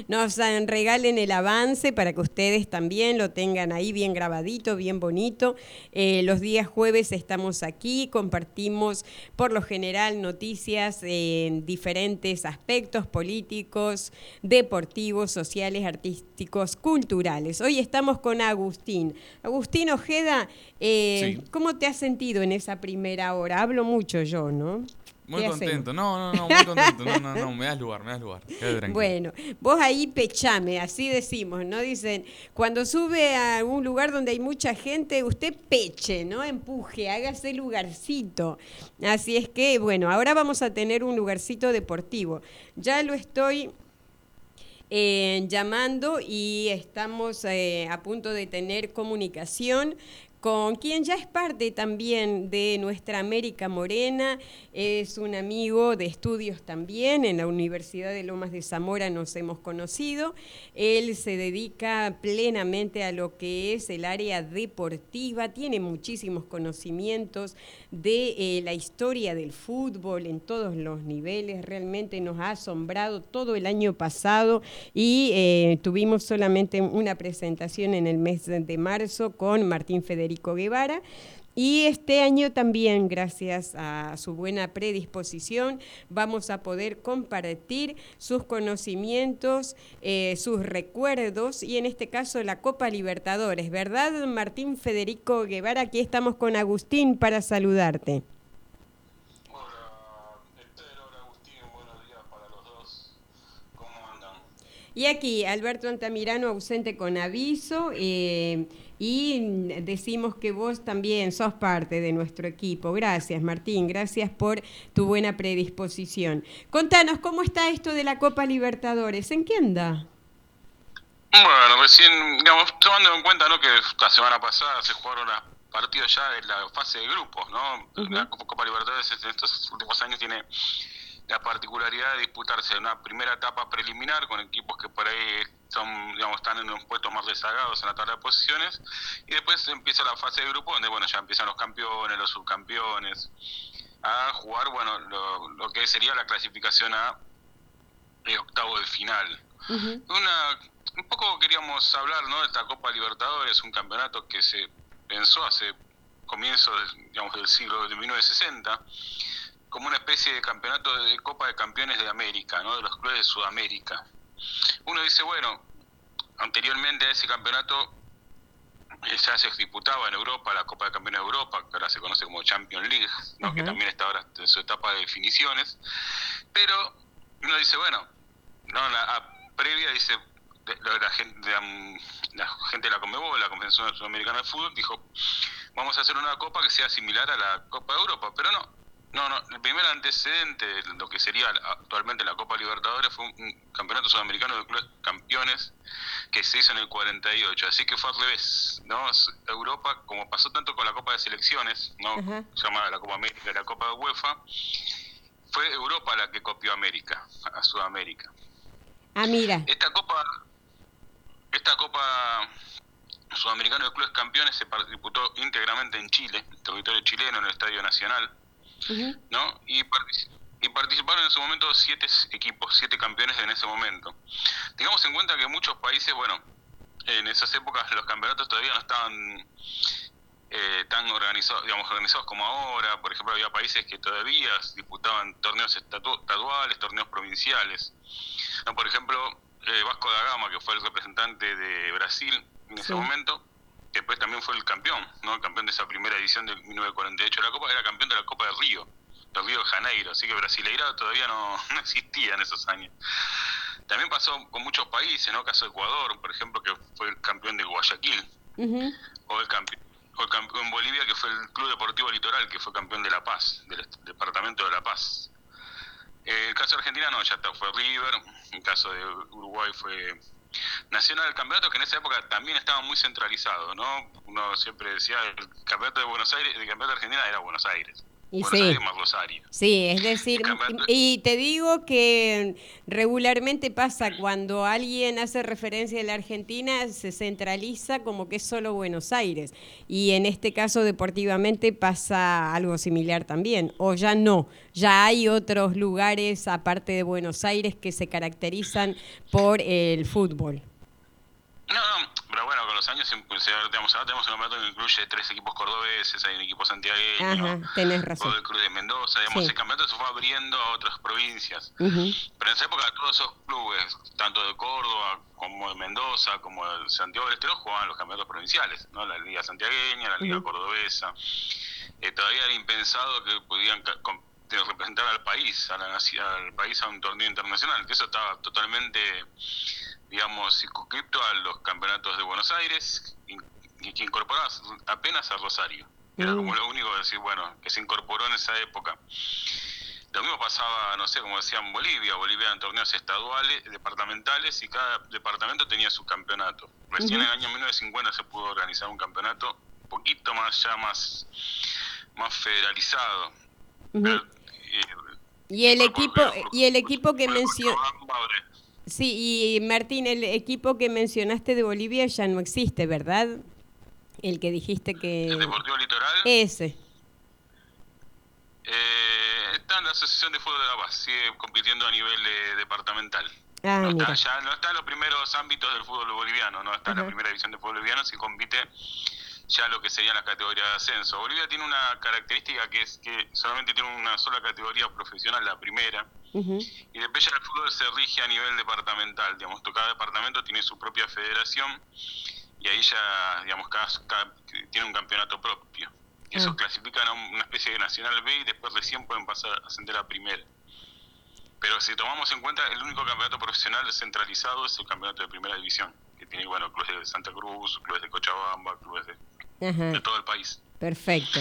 nos regalen el avance para que ustedes también lo tengan ahí bien grabadito, bien bonito. Eh, los días jueves estamos aquí, compartimos por lo general noticias en diferentes aspectos políticos, deportivos, sociales, artísticos, culturales. Hoy estamos con Agustín. Agustín Ojeda, eh, ¿cómo te has sentido en esa primera hora? Hablo mucho yo, ¿no? Muy contento, no, no, no, muy contento, no, no, no, me das lugar, me das lugar. Bueno, vos ahí pechame, así decimos, ¿no? Dicen, cuando sube a un lugar donde hay mucha gente, usted peche, ¿no? Empuje, hágase lugarcito. Así es que, bueno, ahora vamos a tener un lugarcito deportivo. Ya lo estoy eh, llamando y estamos eh, a punto de tener comunicación con quien ya es parte también de nuestra América Morena, es un amigo de estudios también, en la Universidad de Lomas de Zamora nos hemos conocido, él se dedica plenamente a lo que es el área deportiva, tiene muchísimos conocimientos de eh, la historia del fútbol en todos los niveles, realmente nos ha asombrado todo el año pasado y eh, tuvimos solamente una presentación en el mes de marzo con Martín Federico Guevara. Y este año también, gracias a su buena predisposición, vamos a poder compartir sus conocimientos, eh, sus recuerdos y en este caso la Copa Libertadores, ¿verdad, Martín Federico Guevara? Aquí estamos con Agustín para saludarte. Y aquí, Alberto Antamirano ausente con aviso. Eh, y decimos que vos también sos parte de nuestro equipo. Gracias, Martín, gracias por tu buena predisposición. Contanos, ¿cómo está esto de la Copa Libertadores? ¿En qué anda? Bueno, recién, digamos, tomando en cuenta ¿no? que la semana pasada se jugaron partidos ya de la fase de grupos, ¿no? La Copa Libertadores en estos últimos años tiene la particularidad de disputarse una primera etapa preliminar con equipos que por ahí son, digamos, están en unos puestos más rezagados en la tabla de posiciones, y después empieza la fase de grupo donde, bueno, ya empiezan los campeones, los subcampeones, a jugar, bueno, lo, que sería la clasificación a el octavo de final. Una, un poco queríamos hablar, ¿no?, de esta Copa Libertadores, un campeonato que se pensó hace comienzos, digamos, del siglo de 1960, como una especie de campeonato de Copa de Campeones de América, ¿no? de los clubes de Sudamérica. Uno dice, bueno, anteriormente a ese campeonato eh, ya se disputaba en Europa la Copa de Campeones de Europa, que ahora se conoce como Champions League, ¿no? que también está ahora en su etapa de definiciones, pero uno dice, bueno, no la previa dice la gente, la gente de la Comebol, la Convención Sudamericana de Fútbol, dijo, vamos a hacer una copa que sea similar a la Copa de Europa, pero no, no, no, el primer antecedente de lo que sería actualmente la Copa Libertadores fue un, campeonato sudamericano de clubes campeones que se hizo en el 48, así que fue al revés, ¿no? Europa, como pasó tanto con la Copa de Selecciones, ¿no? Llamada la Copa América la Copa de UEFA, fue Europa la que copió a América, a Sudamérica. Ah, mira. Esta Copa, esta Copa Sudamericana de Clubes Campeones se disputó íntegramente en Chile, territorio chileno, en el Estadio Nacional ¿no? Y, y participaron en su momento siete equipos, siete campeones en ese momento. Tengamos en cuenta que muchos países, bueno, en esas épocas los campeonatos todavía no estaban eh, tan organizados, digamos, organizados como ahora. Por ejemplo, había países que todavía disputaban torneos estaduales, torneos provinciales. ¿no? Por ejemplo, eh, Vasco da Gama, que fue el representante de Brasil en ese momento, que después también fue el campeón, ¿no? El campeón de esa primera edición de 1948 de la Copa, era campeón de la Copa de Río, del Río de Janeiro, así que Brasileira todavía no, existía en esos años. También pasó con muchos países, ¿no? Caso de Ecuador, por ejemplo, que fue el campeón de Guayaquil, o el campeón, o el campeón en Bolivia, que fue el Club Deportivo Litoral, que fue campeón de La Paz, del departamento de La Paz. Eh, el caso de Argentina no, ya está, fue River, el caso de Uruguay fue Nacional, el campeonato que en esa época también estaba muy centralizado, ¿no? Uno siempre decía, el campeonato de Buenos Aires, el campeonato de Argentina era Buenos Aires. Y sí. Rosario. Sí, es decir, y te digo que regularmente pasa cuando alguien hace referencia a la Argentina, se centraliza como que es solo Buenos Aires. Y en este caso, deportivamente, pasa algo similar también. O ya no, ya hay otros lugares aparte de Buenos Aires que se caracterizan por el fútbol. No, no, pero bueno, con los años, pues, digamos, ahora tenemos un campeonato que incluye tres equipos cordobeses, hay un equipo santiagueño, Ajá, tenés razón. del Cruz de Mendoza, digamos, Sí. el campeonato se fue abriendo a otras provincias. Pero en esa época todos esos clubes, tanto de Córdoba como de Mendoza, como de Santiago del Estero, jugaban los campeonatos provinciales, ¿no? La Liga Santiagueña, la Liga. Cordobesa. Eh, todavía era impensado que pudieran de representar al país, a la, al país a un torneo internacional, que eso estaba totalmente, digamos, circunscripto a los campeonatos de Buenos Aires y, que incorporaba apenas a Rosario. Era Mm. como lo único que decir, bueno, que se incorporó en esa época. Lo mismo pasaba, no sé, como decía en Bolivia. Bolivia en torneos estaduales, departamentales, y cada departamento tenía su campeonato. Recién en el año 1950 se pudo organizar un campeonato un poquito más ya más, más federalizado. Pero, eh, Y el equipo, por- y el equipo que mencionó... Sí, y Martín, el equipo que mencionaste de Bolivia ya no existe, ¿verdad? El que dijiste que... El Deportivo Litoral Ese. eh, está en la Asociación de Fútbol de La Paz, sigue compitiendo a nivel eh, departamental. Ah, no, mira. está, ya no está en los primeros ámbitos del fútbol boliviano, no está en la primera división de fútbol boliviano, si compite ya lo que serían las categorías de ascenso. Bolivia tiene una característica que es que solamente tiene una sola categoría profesional, la primera, Ujú. y después ya el fútbol se rige a nivel departamental, digamos, cada departamento tiene su propia federación y ahí ya, digamos, cada, cada- tiene un campeonato propio. Y eso Ah. clasifican a una especie de Nacional B y después recién pueden pasar a ascender a primera. Pero si tomamos en cuenta, el único campeonato profesional centralizado es el campeonato de primera división, que tiene, bueno, clubes de Santa Cruz, clubes de Cochabamba, clubes de, Ajá. de todo el país. Perfecto.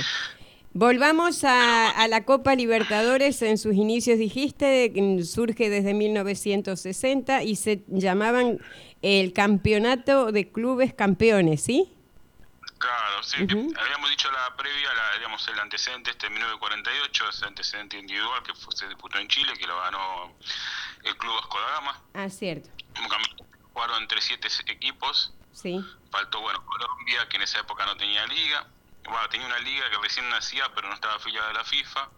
Volvamos a, a la Copa Libertadores. En sus inicios dijiste, surge desde 1960 y se llamaban el Campeonato de Clubes Campeones, ¿sí? Claro, sí. Habíamos dicho la previa, la, digamos, el antecedente este de 1948, ese antecedente individual que fue- se disputó en Chile, que lo ganó el Club Vasco da Gama. Ah, cierto. Jugaron entre siete equipos. Sí. Faltó, bueno, Colombia, que en esa época no tenía liga. Bueno, tenía una liga que recién nacía, pero no estaba afiliada a la FIFA.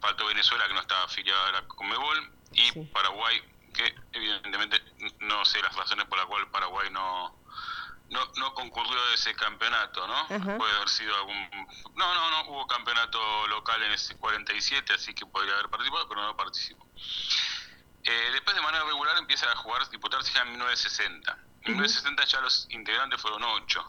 Faltó Venezuela, que no estaba afiliada a la Conmebol. Y Sí. Paraguay, que evidentemente no sé las razones por las cuales Paraguay no, no, no concurrió a ese campeonato, ¿no? Ajá. Puede haber sido algún... No, no, no, hubo campeonato local en ese 47, así que podría haber participado, pero no participó. Eh, después de manera regular empieza a jugar, disputarse ya en 1960. En 1960 ya los integrantes fueron ocho.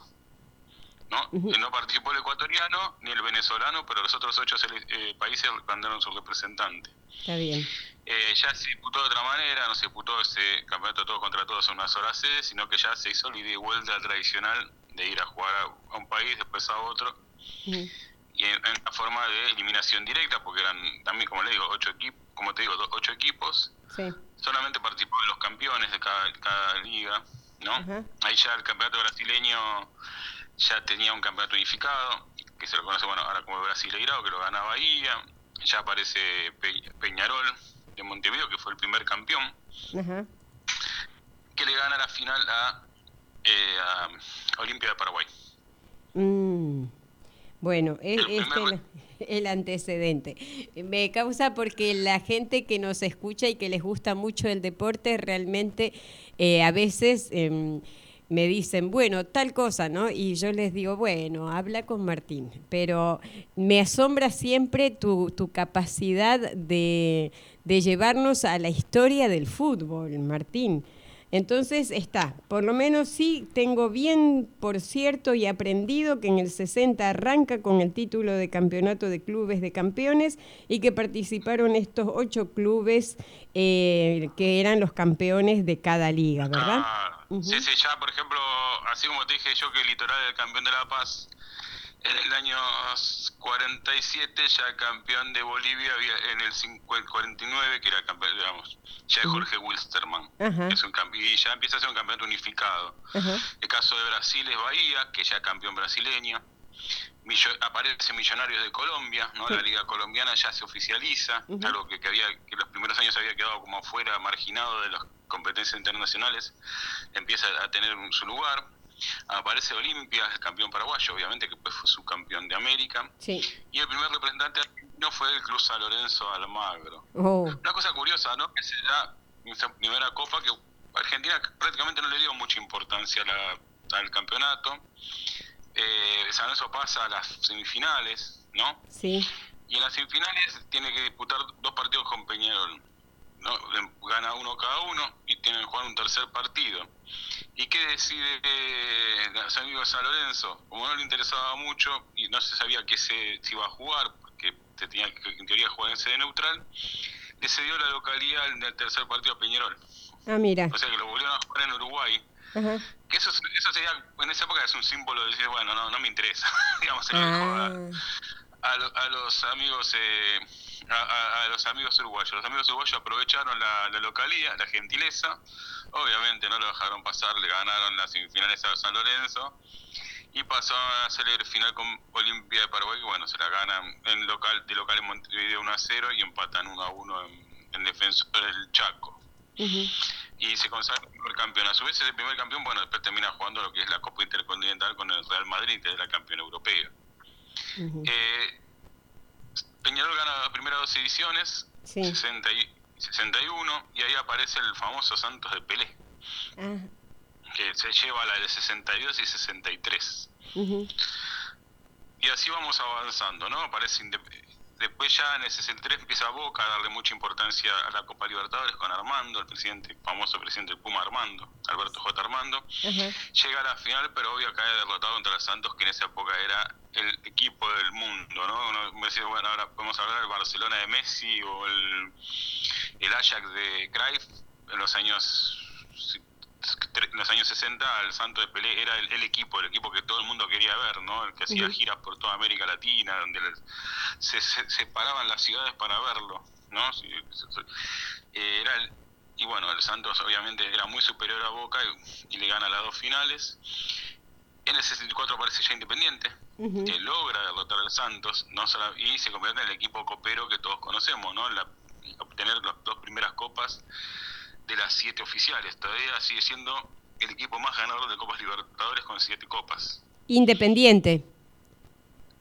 ¿no? No participó el ecuatoriano ni el venezolano, pero los otros ocho eh, países mandaron su representante. Está bien. Eh, ya se disputó de otra manera, no se disputó ese campeonato todos contra todos en una sola sede, sino que ya se hizo la ida y vuelta tradicional de ir a jugar a, a un país, después a otro, y en, en una forma de eliminación directa, porque eran también, como le digo, ocho equipos, como te digo, ocho equipos, Sí. solamente participaban los campeones de cada, cada liga, ¿no? Ajá. Ahí ya el campeonato brasileño ya tenía un campeonato unificado, que se lo conoce, bueno, ahora como Brasileirao, que lo gana Bahía, ya aparece Pe- Peñarol de Montevideo, que fue el primer campeón, Ajá. que le gana la final a, eh, a Olimpia de Paraguay. Mm. Bueno, e- El este primer- es el antecedente. Me causa porque la gente que nos escucha y que les gusta mucho el deporte realmente eh, a veces em, me dicen, bueno, tal cosa, ¿no? Y yo les digo, bueno, habla con Martín. Pero me asombra siempre tu, tu capacidad de, de llevarnos a la historia del fútbol, Martín. Entonces está, por lo menos sí tengo bien por cierto y aprendido que en el 60 arranca con el título de campeonato de clubes de campeones y que participaron estos ocho clubes eh, que eran los campeones de cada liga, ¿verdad? Ujú. Sí, sí, ya, por ejemplo, así como te dije yo que el litoral era el campeón de La Paz, en el año 47 ya campeón de Bolivia había en el 50 49 que era campeón, digamos, ya es Jorge Wilstermann. Ajá. Es un y ya empieza a ser un campeonato unificado. Ajá. El caso de Brasil es Bahía, que ya es campeón brasileño. Millo- aparece Millonarios de Colombia, ¿no? La liga colombiana ya se oficializa, Ujú. algo que, que había que los primeros años había quedado como afuera, marginado de las competencias internacionales, empieza a tener un- su lugar. Aparece Olimpia, el campeón paraguayo, obviamente, que fue subcampeón de América. Sí. Y el primer representante argentino fue el Cruz San Lorenzo Almagro. Oh, Una cosa curiosa, ¿no? Que se da esa primera copa que Argentina prácticamente no le dio mucha importancia a la- al campeonato. Eh, San Lorenzo pasa a las semifinales, ¿no? sí. Y en las semifinales tiene que disputar dos partidos con Peñarol. ¿No? Gana uno cada uno y tienen que jugar un tercer partido. ¿Y qué decide eh, amigos de San Lorenzo? Como no le interesaba mucho y no se sabía qué se, se iba a jugar, porque se tenía que en teoría jugar en sede neutral, le cedió la localidad en el tercer partido a Peñarol. Ah, mira. O sea que lo volvieron a jugar en Uruguay. Ajá. Que eso, eso sería, en esa época es un símbolo de decir, bueno, no, no me interesa. Digamos, Ah, a, a los amigos eh, a, los amigos uruguayos. Los amigos uruguayos aprovecharon la, la localía, la gentileza. Obviamente no lo dejaron pasar, le ganaron las semifinales a San Lorenzo y pasó a hacer el final con Olimpia de Paraguay, que bueno, se la ganan en local de local en Montevideo 1 a 0 y empatan 1 a 1 en, en defensor del Chaco. Y se consagra el primer campeón. A su vez, ese primer campeón, bueno, después termina jugando lo que es la Copa Intercontinental con el Real Madrid, que es la campeona europea. Eh, Peñarol gana las primeras dos ediciones, Sí. 60 y 61, y ahí aparece el famoso Santos de Pelé, Ah, que se lleva la de 62 y 63. ujú. Y así vamos avanzando, ¿no? Aparece Indep- Después ya en el 63 empieza Boca a darle mucha importancia a la Copa Libertadores con Armando, el presidente, famoso presidente del Puma Armando, Alberto J. Armando. Llega a la final, pero obvio cae derrotado contra el Santos, que en esa época era el equipo del mundo, ¿no? Uno me decía, bueno, ahora podemos hablar del Barcelona de Messi o el, el Ajax de Cruyff en los años en los años 60 el Santos de Pelé era el, el equipo, el equipo que todo el mundo quería ver, ¿no? El que hacía giras por toda América Latina, donde les- se, se separaban las ciudades para verlo, ¿no? Sí, eh, era el- y bueno, el Santos obviamente era muy superior a Boca y, y le gana las dos finales. En el 64 aparece ya Independiente, que logra derrotar al Santos no solo- y se convierte en el equipo copero que todos conocemos, ¿no? La- obtener las dos primeras copas de las siete oficiales. Todavía sigue siendo el equipo más ganador de Copas Libertadores con siete copas Independiente.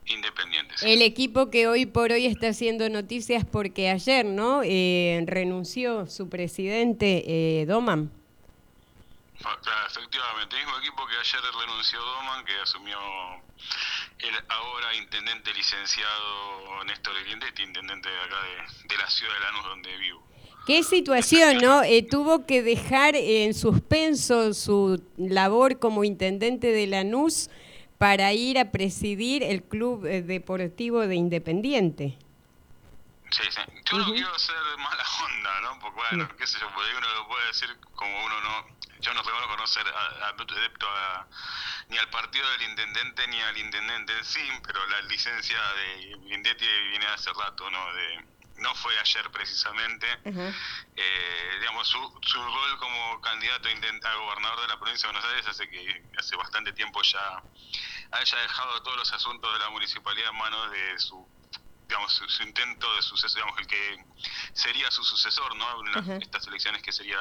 independientes. El equipo que hoy por hoy está haciendo noticias porque ayer, ¿no? Eh, renunció su presidente, eh, Doman. Claro, efectivamente, el mismo equipo que ayer renunció Doman, que asumió el ahora intendente licenciado Néstor Grindetti, intendente de acá de, de la ciudad de Lanús donde vivo. ¿Qué situación, no? Eh, tuvo que dejar en suspenso su labor como intendente de Lanús para ir a presidir el Club eh, Deportivo de Independiente. Sí, sí. Yo no quiero ser mala onda, ¿no? Porque bueno, qué sé yo, porque uno lo puede decir como uno no... Yo no reconozco no ser a- a- adepto a- ni al partido del intendente ni al intendente en sí, pero la licencia de Grindetti viene hace rato, ¿no? De, no fue ayer precisamente. Eh, digamos, su, su rol como candidato a, gobernador de la provincia de Buenos Aires hace que hace bastante tiempo ya haya dejado todos los asuntos de la municipalidad en manos de su digamos su, su intento de sucesor, digamos el que sería su sucesor, ¿no? En las- estas elecciones que sería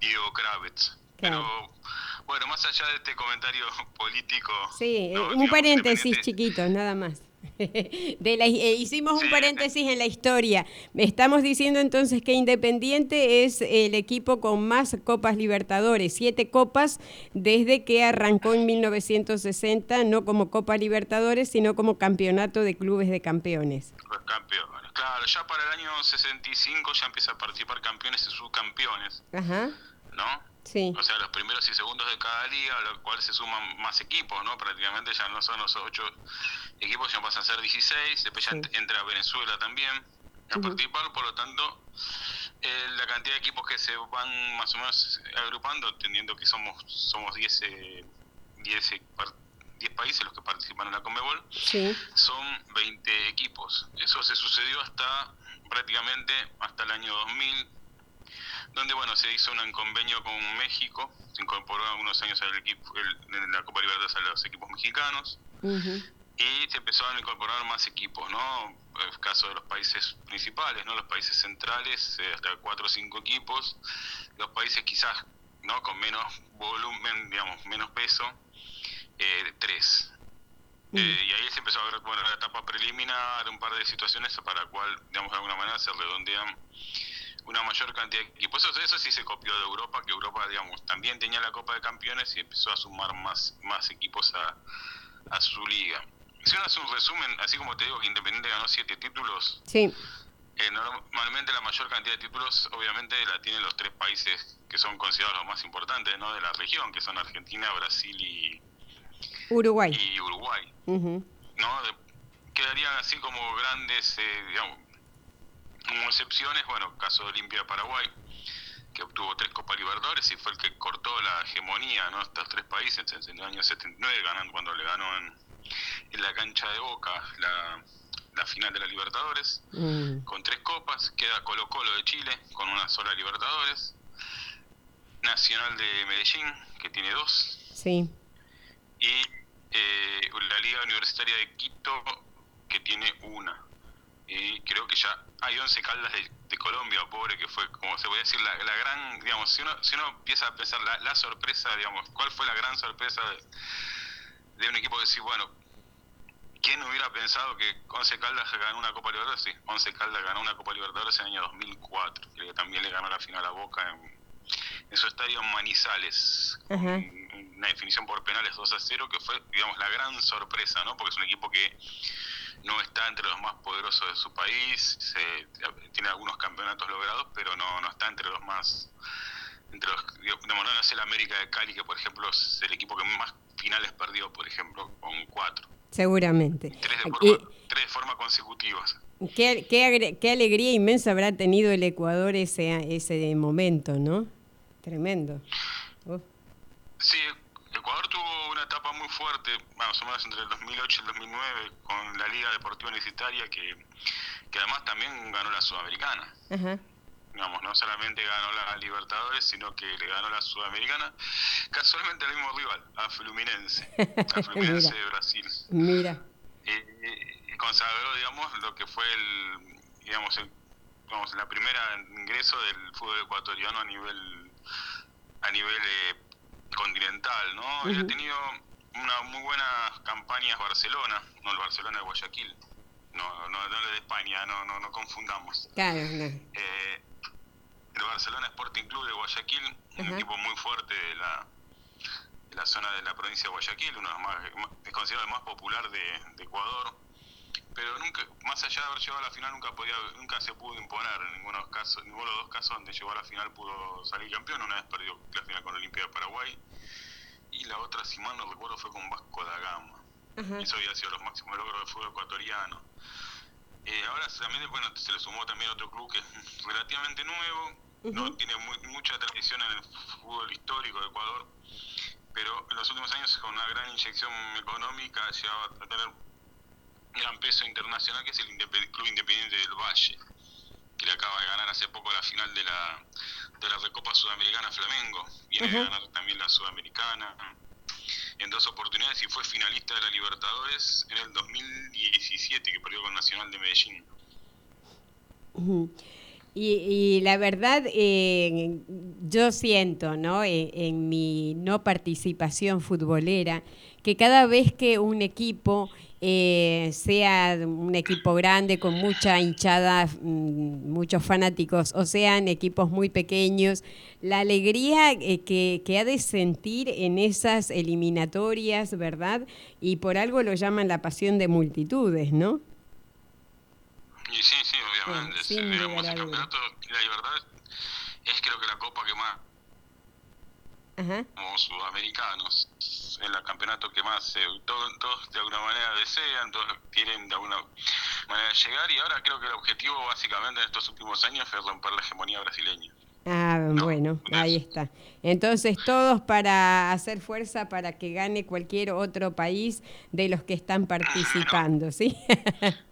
Diego Kravitz. Claro. Pero bueno, más allá de este comentario político, Sí, eh, ¿no? un Digamos, paréntesis chiquito, nada más. De la, eh, hicimos un Sí. paréntesis en la historia. Estamos diciendo entonces que Independiente es el equipo con más Copas Libertadores, siete copas desde que arrancó en 1960, no como Copa Libertadores, sino como Campeonato de Clubes de Campeones. Los campeones. Claro, ya para el año 65 ya empieza a participar campeones y subcampeones. Ajá. ¿no? Sí. O sea, los primeros y segundos de cada liga, a lo cual se suman más equipos, ¿no? Prácticamente ya no son los ocho equipos, ya pasan a ser 16. Después ya Sí. ent- entra Venezuela también a participar, por lo tanto, eh, la cantidad de equipos que se van más o menos agrupando, entendiendo que somos somos 10 eh, 10 eh, par- 10 países los que participan en la Conmebol, Sí. son 20 equipos. Eso se sucedió hasta prácticamente hasta el año 2000, donde bueno se hizo un convenio con México, se incorporó algunos años al equipo, el- en la Copa Libertadores a los equipos mexicanos. Y se empezaron a incorporar más equipos, ¿no? El caso de los países principales, ¿no? Los países centrales, eh, hasta cuatro o cinco equipos. Los países quizás, ¿no? Con menos volumen, digamos, menos peso, eh, tres. Mm. Eh, y ahí se empezó a ver, bueno, la etapa preliminar, un par de situaciones para la cual, digamos, de alguna manera se redondean una mayor cantidad de equipos. Eso, eso sí se copió de Europa, que Europa, digamos, también tenía la Copa de Campeones y empezó a sumar más, más equipos a, a su liga. Si uno hace un resumen, así como te digo que Independiente ganó siete títulos, Sí. eh, normalmente la mayor cantidad de títulos obviamente la tienen los tres países que son considerados los más importantes ¿no? de la región, que son Argentina, Brasil y, Uruguay. y Uruguay. ¿no? De- quedarían así como grandes, eh, digamos, como excepciones, bueno, caso de Olimpia de Paraguay, que obtuvo tres Copa Libertadores y fue el que cortó la hegemonía, ¿no? Estos tres países en el año 79, ganando cuando le ganó en, en la cancha de Boca la, la final de la Libertadores, Mm. con tres copas, queda Colo Colo de Chile con una sola Libertadores, Nacional de Medellín, que tiene dos, Sí. y eh, la Liga Universitaria de Quito, que tiene una. Y creo que ya hay 11 caldas de, de Colombia, pobre, que fue, como se puede decir, la, la gran, digamos, si uno, si uno empieza a pensar la, la sorpresa, digamos, ¿cuál fue la gran sorpresa de, de un equipo? Decir, bueno, ¿quién hubiera pensado que 11 Caldas ganó una Copa Libertadores? Sí, 11 Caldas ganó una Copa Libertadores en el año 2004, creo que también le ganó la final a Boca en, en su estadio en Manizales, una definición por penales 2 a 0, que fue, digamos, la gran sorpresa, ¿no? Porque es un equipo que no está entre los más poderosos de su país, se- tiene algunos campeonatos logrados, pero no, no está entre los más entre los digamos, no es el América de Cali que por ejemplo es el equipo que más finales perdió por ejemplo con cuatro Seguramente. tres de forma, tres de forma consecutivas Qué, qué, qué alegría inmensa habrá tenido el Ecuador ese, ese momento, ¿no? Tremendo. Uf. sí Ecuador tuvo una etapa muy fuerte más o menos entre el 2008 y el 2009 con la Liga Deportiva Universitaria que, que además también ganó la Sudamericana Ajá. Digamos, no solamente ganó la Libertadores, sino que le ganó la Sudamericana, casualmente al mismo rival, a Fluminense, a Fluminense Mira. de Brasil. Mira. Y, y consagró, digamos, lo que fue el, digamos, el, vamos, la primera ingreso del fútbol ecuatoriano a nivel, a nivel eh, continental, ¿no? Y ha tenido una muy buenas campañas Barcelona, no el Barcelona de Guayaquil, no, no, no el de España, no, no, no confundamos. Claro, no. Eh, el Barcelona Sporting Club de Guayaquil, un equipo muy fuerte de la, de la zona de la provincia de Guayaquil, uno de los más, es considerado el más popular de, de Ecuador, pero nunca, más allá de haber llegado a la final, nunca podía, nunca se pudo imponer en ninguno de los casos, ninguno de los dos casos donde llegó a la final pudo salir campeón, una vez perdió la final con Olimpia de Paraguay, y la otra, si mal no recuerdo, fue con Vasco da Gama. Eso había sido los máximos logros del fútbol ecuatoriano. Eh, ahora también bueno, se le sumó también otro club que es relativamente nuevo, no tiene muy- mucha tradición en el fútbol histórico de Ecuador, pero en los últimos años con una gran inyección económica ha llegado a tener gran peso internacional que es el Independ- Club Independiente del Valle, que le acaba de ganar hace poco la final de la, de la Recopa Sudamericana Flamengo. Viene de Ajá. ganar también la Sudamericana en dos oportunidades y fue finalista de la Libertadores en el 2017 que perdió con Nacional de Medellín. Y, y la verdad, eh, yo siento, ¿no? En, en mi no participación futbolera, que cada vez que un equipo, eh, sea un equipo grande con mucha hinchada, mm, muchos fanáticos, o sean equipos muy pequeños, la alegría eh, que, que ha de sentir en esas eliminatorias, ¿verdad? Y por algo lo llaman la pasión de multitudes, ¿no? Y sí, sí, obviamente. Ah, sí, sin digamos, el campeonato, la Libertad es creo que la copa que más Ajá. como sudamericanos. Es el campeonato que más eh, todos, todos de alguna manera desean, todos quieren de alguna manera llegar y ahora creo que el objetivo básicamente en estos últimos años es romper la hegemonía brasileña. Ah, bueno, ahí está. Entonces todos para hacer fuerza para que gane cualquier otro país de los que están participando, ¿sí?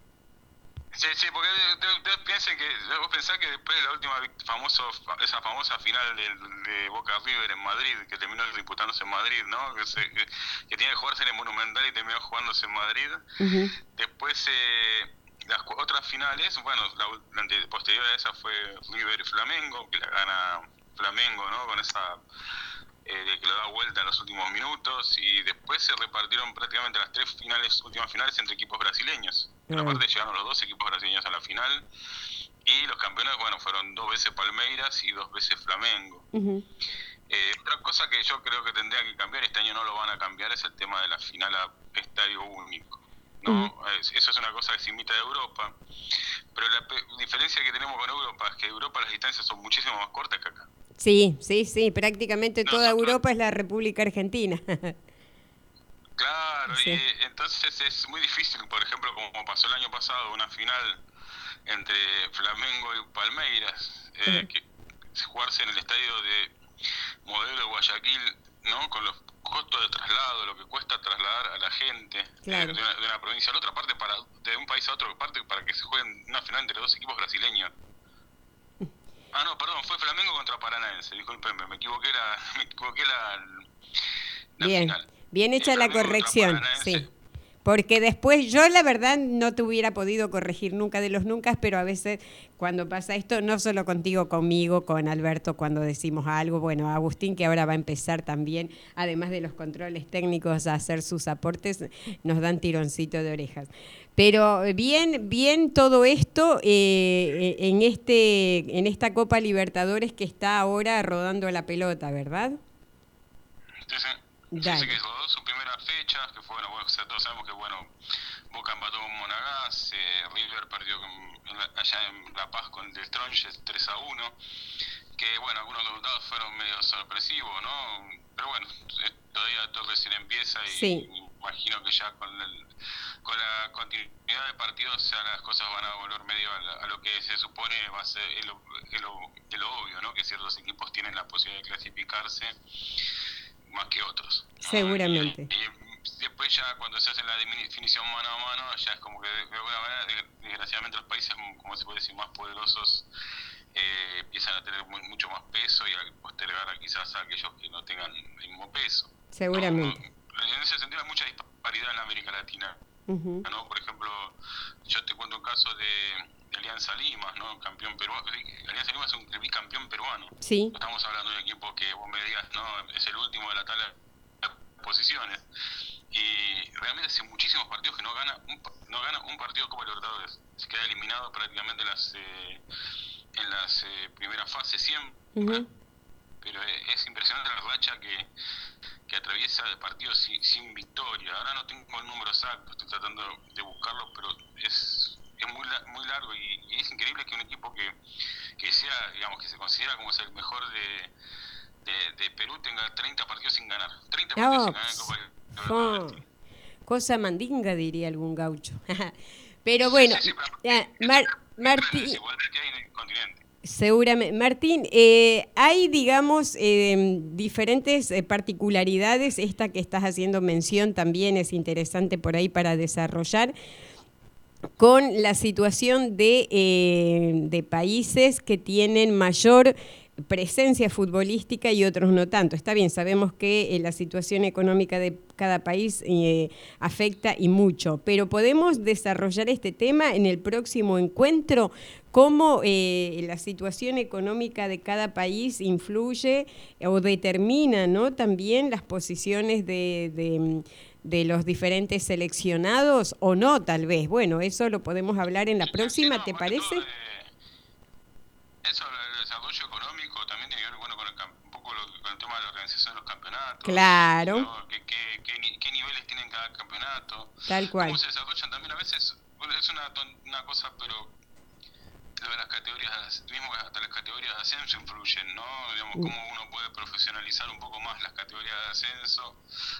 Sí, sí, porque ustedes piensen que, vos pensás que después de la última famoso, esa famosa final de, de Boca River en Madrid, que terminó disputándose en Madrid, ¿no? Que, se- que, que tenía que jugarse en el Monumental y terminó jugándose en Madrid. Después, eh, las otras finales, bueno, la, la posterior a esa fue River y Flamengo, que la gana Flamengo, ¿no? Con esa eh, que lo da vuelta en los últimos minutos y después se repartieron prácticamente las tres finales, últimas finales entre equipos brasileños. Pero aparte llegaron los dos equipos brasileños a la final y los campeones, bueno, fueron dos veces Palmeiras y dos veces Flamengo. Eh, otra cosa que yo creo que tendría que cambiar, este año no lo van a cambiar, es el tema de la final a estadio único. ¿no? Es- Eso es una cosa que se imita de Europa. Pero la diferencia que tenemos con Europa es que en Europa las distancias son muchísimo más cortas que acá. Sí, sí, sí, prácticamente toda Europa es la República Argentina. Claro, Sí. y entonces es muy difícil, por ejemplo, como pasó el año pasado, una final entre Flamengo y Palmeiras, eh, que jugarse en el estadio de modelo de Guayaquil, ¿no? Con los costos de traslado, lo que cuesta trasladar a la gente eh, de, una, de una provincia a la otra parte, para de un país a otro parte, para que se jueguen una final entre dos equipos brasileños. Ah, no, perdón, fue Flamengo contra Paranaense, discúlpenme, me equivoqué la, me equivoqué la, la Bien, final. Bien hecha Eh, la corrección, Paranaense. sí. Porque después yo la verdad no te hubiera podido corregir nunca de los nunca, pero a veces cuando pasa esto, no solo contigo, conmigo, con Alberto cuando decimos algo, bueno, Agustín que ahora va a empezar también, además de los controles técnicos, a hacer sus aportes, nos dan tironcito de orejas. Pero bien, bien todo esto eh, en, este, en esta Copa Libertadores que está ahora rodando la pelota, ¿verdad? Sí, sí. Dale. que rodó su primera fecha, que fue, bueno, bueno, o sea, todos sabemos que, bueno, Boca empató con Monagas, eh, River perdió con- en la- allá en La Paz con el Tronches 3 a 1, que, bueno, algunos resultados fueron medio sorpresivos, ¿no? Pero bueno, todavía todo recién empieza y Sí. imagino que ya con, el, con la continuidad de partidos ya las cosas van a volver medio a, la- a lo que se supone va a ser lo- es lo obvio, ¿no? Que ciertos equipos tienen la posibilidad de clasificarse más que otros. ¿no? Seguramente. Y, y después ya cuando se hace la definición mano a mano, ya es como que de, alguna manera, de- desgraciadamente los países, como se puede decir, más poderosos eh, empiezan a tener mu- mucho más peso y a postergar a quizás a aquellos que no tengan el mismo peso. Seguramente. No, en ese sentido hay mucha disparidad en América Latina. ¿No? Por ejemplo, yo te cuento un caso de, de Alianza Lima, ¿no? Campeón peruano. Alianza Lima es un bicampeón peruano. Sí, No estamos hablando de un equipo que vos me digas, no, es el último de la tabla de posiciones. Y realmente hace muchísimos partidos que no gana un, no gana un partido como Libertadores. Se queda eliminado prácticamente en las, eh, en las eh, primeras fases siempre. Pero eh, es impresionante la racha que, que atraviesa de partidos sin, sin victoria. Ahora no tengo el número exacto, estoy tratando de buscarlo, pero es, es muy, muy largo y, y es increíble que un equipo que, que sea, digamos, que se considera como es el mejor de, de, de Perú tenga 30 partidos sin ganar. 30 Ah, partidos sin ganar en Copa cosa mandinga, diría algún gaucho. Pero bueno, Sí, sí, pero- Mar- Es la Martín, desigualdad que hay en el continente. Seguramente. Martín, eh, hay, digamos, eh, diferentes eh, particularidades. Esta que estás haciendo mención también es interesante por ahí para desarrollar con la situación de, países que tienen mayor presencia futbolística y otros no tanto. Está bien, sabemos que la situación económica de cada país afecta y mucho, pero podemos desarrollar este tema en el próximo encuentro, cómo eh, la situación económica de cada país influye o determina ¿no? también las posiciones de- de de los diferentes seleccionados o no, tal vez. Bueno, eso lo podemos hablar en la próxima, ¿te parece? todo, eh, Eso, el desarrollo económico también tiene que ver bueno, con, el, un poco lo- con el tema de la organización de los campeonatos. Claro. ¿no? ¿Qué, qué, qué, qué niveles tienen cada campeonato? Tal cual. ¿Cómo se desarrollan también? A veces es una, una cosa, pero de las categorías, mismo hasta las categorías de ascenso influyen, ¿no? Digamos, cómo uno puede profesionalizar un poco más de ascenso,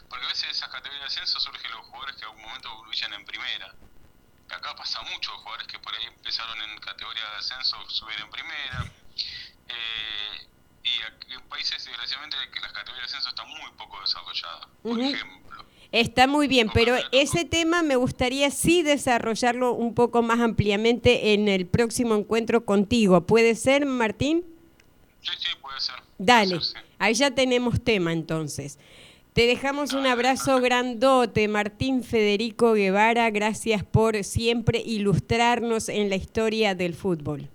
porque a veces de esas categorías de ascenso surgen los jugadores que en algún momento brillan en primera. Acá pasa mucho, jugadores que por ahí empezaron en categoría de ascenso, subieron en primera. Eh, y aquí en países, desgraciadamente, que las categorías de ascenso están muy poco desarrolladas. Por ejemplo, Está muy bien, pero ese tema me gustaría sí desarrollarlo un poco más ampliamente en el próximo encuentro contigo. ¿Puede ser, Martín? sí, sí, puede ser. puede Dale, ser, sí. ahí ya tenemos tema entonces. Te dejamos un abrazo grandote, Martín Federico Guevara. Gracias por siempre ilustrarnos en la historia del fútbol.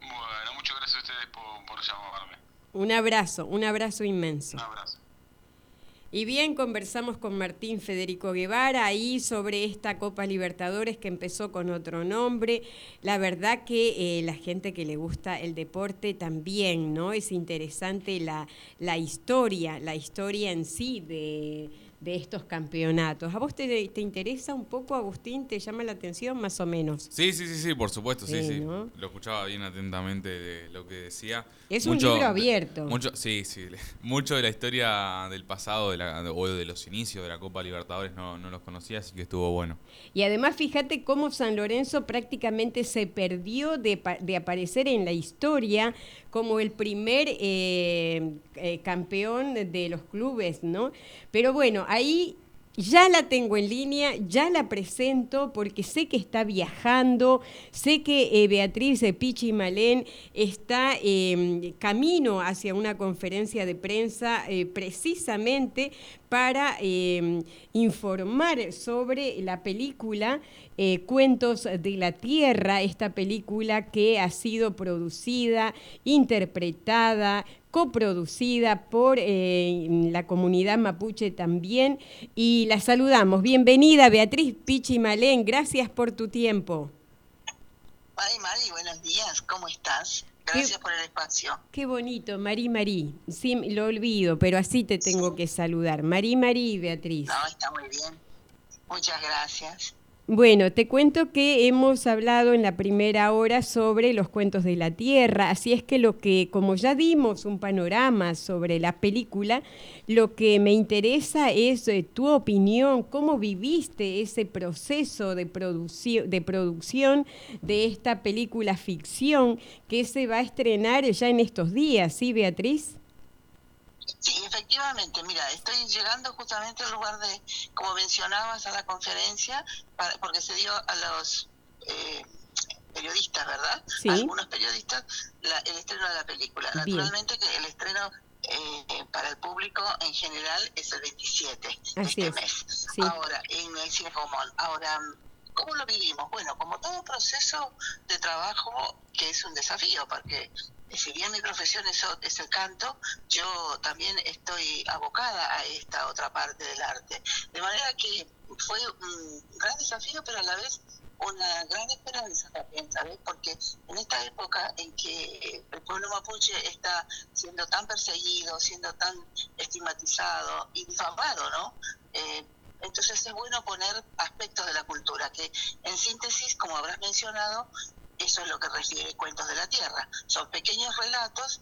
Bueno, muchas gracias a ustedes por, por llamarme. Un abrazo, un abrazo inmenso. Un abrazo. Y bien, conversamos con Martín Federico Guevara ahí sobre esta Copa Libertadores que empezó con otro nombre. La verdad que eh, la gente que le gusta el deporte también, ¿no? Es interesante la, la historia, la historia en sí de, de estos campeonatos. ¿A vos te, te interesa un poco, Agustín? ¿Te llama la atención más o menos? Sí, sí, sí, sí, por supuesto, sí, Sí. Lo escuchaba bien atentamente de lo que decía. Es un libro abierto. Mucho, sí, sí. Mucho de la historia del pasado de la, o de los inicios de la Copa Libertadores no, no los conocía, así que estuvo bueno. Y además fíjate cómo San Lorenzo prácticamente se perdió de aparecer en la historia como el primer eh, eh, campeón de los clubes, ¿no? Pero bueno, ahí ya la tengo en línea, ya la presento porque sé que está viajando, sé que eh, Beatriz Pichi Malén está eh, camino hacia una conferencia de prensa eh, precisamente para eh, informar sobre la película eh, Cuentos de la Tierra, esta película que ha sido producida, interpretada, coproducida por eh, la comunidad mapuche también. Y la saludamos. Bienvenida, Beatriz Pichi Malén. Gracias por tu tiempo. Mari, Mari, buenos días, ¿cómo estás? Gracias por el espacio. Qué bonito, Marí Marí. Sí, lo olvido, pero así te tengo que saludar. Marí Marí, Beatriz. No, está muy bien. Muchas gracias. Bueno, te cuento que hemos hablado en la primera hora sobre los cuentos de la tierra, así es que lo que, como ya dimos un panorama sobre la película, lo que me interesa es eh, tu opinión, cómo viviste ese proceso de, produci- de producción de esta película ficción que se va a estrenar ya en estos días, ¿sí, Beatriz? Sí, efectivamente, mira, estoy llegando justamente al lugar de, como mencionabas, a la conferencia, para- porque se dio a los eh, periodistas, ¿verdad? Sí. A algunos periodistas, la- el estreno de la película. Bien. Naturalmente que el estreno eh, para el público en general es el 27 de este es, mes. sí. Ahora, en el Cine Común. Ahora, ¿cómo lo vivimos? Bueno, como todo proceso de trabajo que es un desafío, porque si bien mi profesión es, el canto, yo también estoy abocada a esta otra parte del arte. De manera que fue un gran desafío, pero a la vez una gran esperanza también, ¿sabes? Porque en esta época en que el pueblo mapuche está siendo tan perseguido, siendo tan estigmatizado y difamado, ¿no? Eh, entonces es bueno poner aspectos de la cultura, que en síntesis, como habrás mencionado, eso es lo que refiere Cuentos de la Tierra. Son pequeños relatos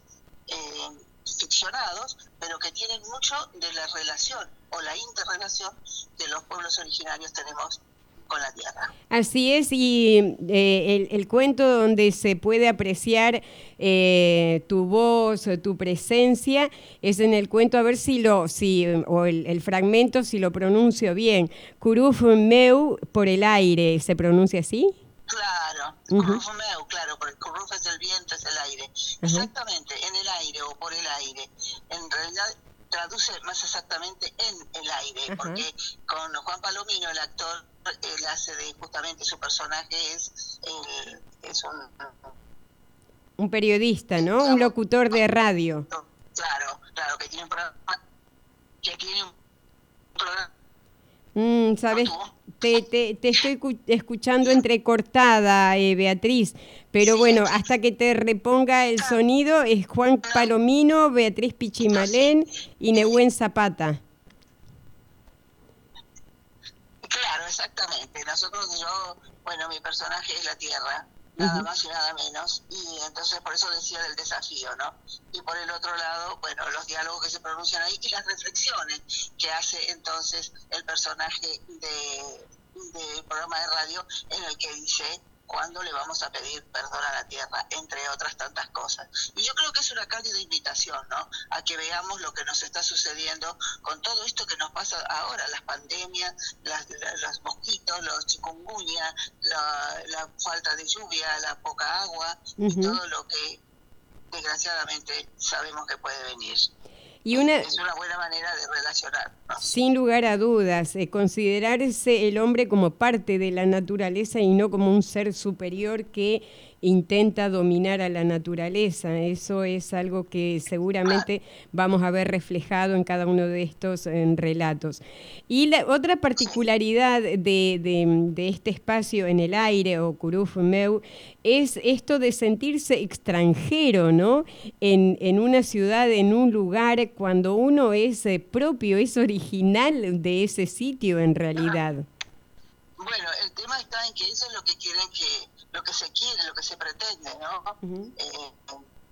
eh, ficcionados, pero que tienen mucho de la relación o la interrelación que los pueblos originarios tenemos con la tierra. Así es, y eh, el, el cuento donde se puede apreciar eh, tu voz, eh, tu presencia, es en el cuento, a ver si lo, si, o el, el fragmento, si lo pronuncio bien, Curuf Meu por el aire, ¿se pronuncia así? Claro, Ujú. currufumeu, claro, porque curruf es el viento, es el aire. Exactamente, en el aire o por el aire. En realidad traduce más exactamente en el aire, porque con Juan Palomino, el actor, él hace de justamente su personaje es, eh, es un Un periodista, ¿no? Un locutor de radio. claro, claro, que tiene un programa, que tiene un programa Mm, ¿Sabes? Te, te- estoy cu- escuchando entrecortada, eh, Beatriz, pero bueno, hasta que te reponga el sonido es Juan Palomino, Beatriz Pichimalén y Nehuen Zapata. Claro, exactamente. Nosotros, yo, bueno, mi personaje es la tierra. Nada más y nada menos. Y entonces por eso decía del desafío, ¿no? Y por el otro lado, bueno, los diálogos que se pronuncian ahí y las reflexiones que hace entonces el personaje de del programa de radio en el que dice cuándo le vamos a pedir perdón a la tierra, entre otras tantas cosas. Y yo creo que es una cálida invitación, ¿no? A que veamos lo que nos está sucediendo con todo esto que nos pasa ahora, las pandemias, las, los mosquitos, los chikungunya, la, la, falta de lluvia, la poca agua y todo lo que desgraciadamente sabemos que puede venir. Y una, es una buena manera de relacionar. Sin lugar a dudas, eh, considerarse el hombre como parte de la naturaleza y no como un ser superior que intenta dominar a la naturaleza. Eso es algo que seguramente vamos a ver reflejado en cada uno de estos relatos. Y la otra particularidad de, este espacio en el aire o Curufumeu es esto de sentirse extranjero, ¿no? En, en, una ciudad, en un lugar, cuando uno es eh, propio, es original de ese sitio en realidad. Bueno, el tema está en que eso es lo que quieren que lo que se quiere, lo que se pretende, ¿no? Eh,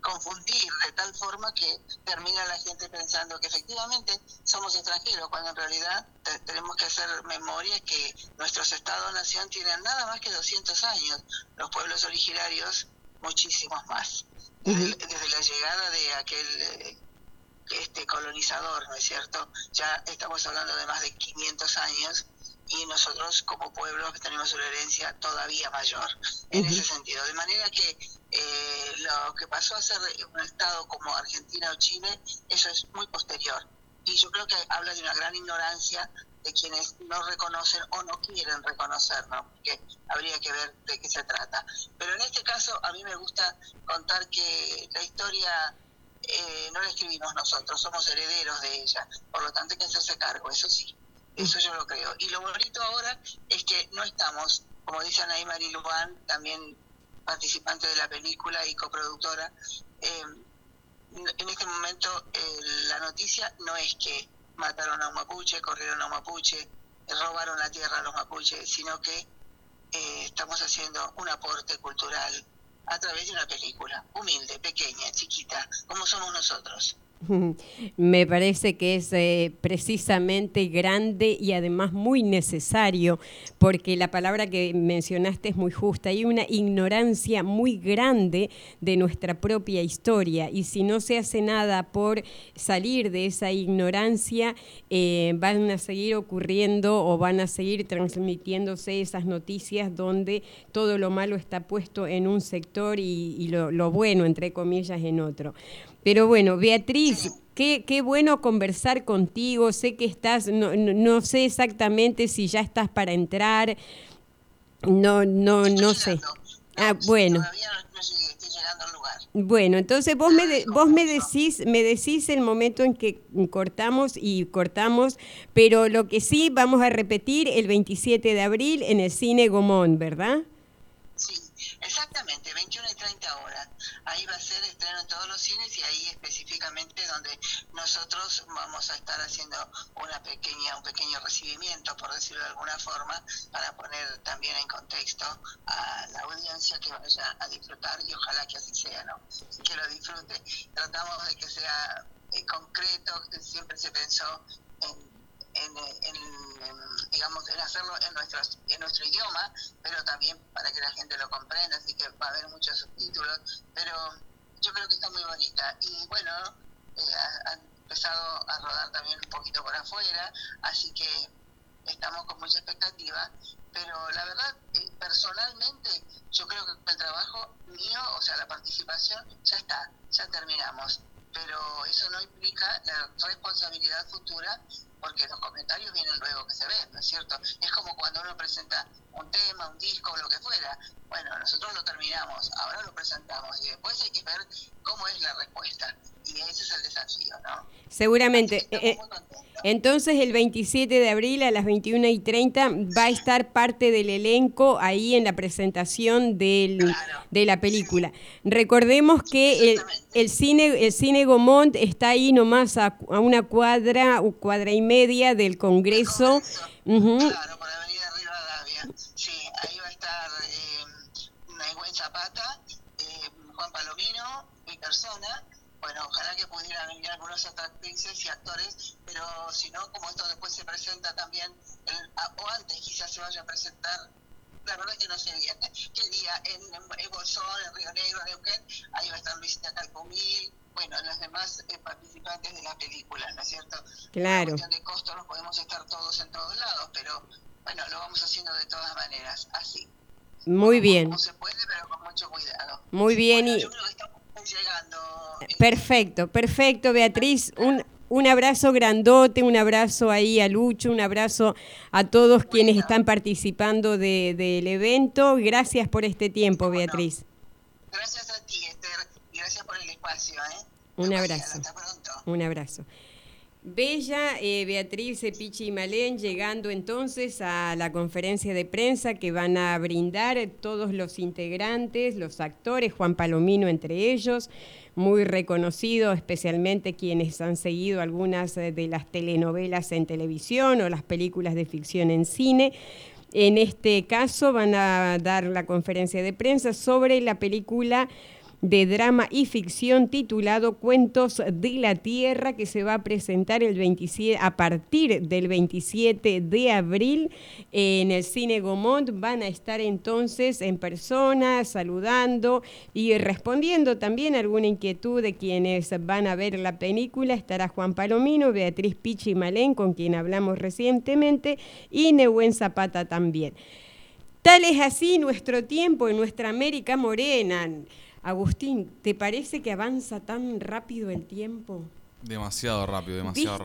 confundir de tal forma que termina la gente pensando que efectivamente somos extranjeros, cuando en realidad tenemos que hacer memoria que nuestros estados-nación tienen nada más que 200 años, los pueblos originarios muchísimos más. Desde, desde la llegada de aquel eh, este colonizador, ¿no es cierto? Ya estamos hablando de más de 500 años y nosotros como pueblo tenemos una herencia todavía mayor en ese sentido. De manera que eh, lo que pasó a ser un Estado como Argentina o Chile, eso es muy posterior. Y yo creo que habla de una gran ignorancia de quienes no reconocen o no quieren reconocer, ¿no? Porque habría que ver de qué se trata. Pero en este caso a mí me gusta contar que la historia eh, no la escribimos nosotros, somos herederos de ella, por lo tanto hay que hacerse cargo, eso sí. Eso yo lo creo. Y lo bonito ahora es que no estamos, como dice Anaí Mariluán, también participante de la película y coproductora, eh, en este momento eh, la noticia no es que mataron a un mapuche, corrieron a un mapuche, robaron la tierra a los mapuches, sino que eh, estamos haciendo un aporte cultural a través de una película, humilde, pequeña, chiquita, como somos nosotros. Me parece que es eh, precisamente grande y además muy necesario, porque la palabra que mencionaste es muy justa. Hay una ignorancia muy grande de nuestra propia historia y si no se hace nada por salir de esa ignorancia, eh, van a seguir ocurriendo o van a seguir transmitiéndose esas noticias donde todo lo malo está puesto en un sector y, lo, lo bueno, entre comillas, en otro. Pero bueno, Beatriz, qué, qué bueno conversar contigo. Sé que estás, no, no, sé exactamente si ya estás para entrar. No, no, no sé. Ah, bueno. Bueno, entonces vos me vos me decís me decís el momento en que cortamos y cortamos, pero lo que sí vamos a repetir el 27 de abril en el cine Gomón, ¿verdad? Exactamente, 21 y 30 horas. Ahí va a ser estreno en todos los cines y ahí específicamente donde nosotros vamos a estar haciendo una pequeña, un pequeño recibimiento, por decirlo de alguna forma, para poner también en contexto a la audiencia que vaya a disfrutar y ojalá que así sea, ¿no? Que lo disfrute. Tratamos de que sea eh, concreto, siempre se pensó en en, digamos, en hacerlo en, nuestros, en nuestro idioma, pero también para que la gente lo comprenda, así que va a haber muchos subtítulos, pero yo creo que está muy bonita. Y bueno, eh, ha, empezado a rodar también un poquito por afuera, así que estamos con mucha expectativa, pero la verdad, eh, personalmente, yo creo que el trabajo mío, o sea, la participación, ya está, ya terminamos pero eso no implica la responsabilidad futura porque los comentarios vienen luego que se ven, ¿no es cierto? Es como cuando uno presenta un tema, un disco, lo que fuera. Bueno, nosotros lo terminamos, ahora lo presentamos y después hay que ver cómo es la respuesta. Y ese es el desafío, ¿no? Seguramente. Eh, entonces el 27 de abril a las 21 y 30 va a estar parte del elenco ahí en la presentación del, de la película. Recordemos que el, cine el cine Gomont está ahí nomás a, una cuadra, cuadra y media del Congreso. Claro. Sí, algunas actrices y actores, pero si no, como esto después se presenta también, el- o antes quizás se vaya a presentar, la verdad que no sé bien, qué día, en, en, en Bolsón, en Río Negro, en Neuquén, ahí va a estar Luisita Calcomil, bueno, los demás eh, participantes de la película, ¿no es cierto? Claro. Por cuestión de costo no podemos estar todos en todos lados, pero bueno, lo vamos haciendo de todas maneras, así. Muy bien, Como se puede, pero con mucho cuidado. muy bien Bueno, y yo creo que estamos llegando. perfecto, perfecto, Beatriz. Un, un abrazo grandote, un abrazo ahí a Lucho, un abrazo a todos quienes están participando de- del evento. Gracias por este tiempo, Beatriz. Gracias a ti, Esther, y gracias por el espacio. ¿eh? Un abrazo. Hasta pronto. Un abrazo. Bella, eh, Beatriz, Pichi y Malén llegando entonces a la conferencia de prensa que van a brindar todos los integrantes, los actores, Juan Palomino entre ellos, muy reconocido, especialmente quienes han seguido algunas eh, de las telenovelas en televisión o las películas de ficción en cine. En este caso van a dar la conferencia de prensa sobre la película de drama y ficción titulado Cuentos de la Tierra que se va a presentar el 27, a partir del 27 de abril en el Cine Gomont. Van a estar entonces en persona saludando y respondiendo también a alguna inquietud de quienes van a ver la película. Estará Juan Palomino, Beatriz Pichi Malén, con quien hablamos recientemente, y Nehuen Zapata también. Tal es así nuestro tiempo en nuestra América morena. Agustín, ¿te parece que avanza tan rápido el tiempo? Demasiado rápido, demasiado ¿Viste?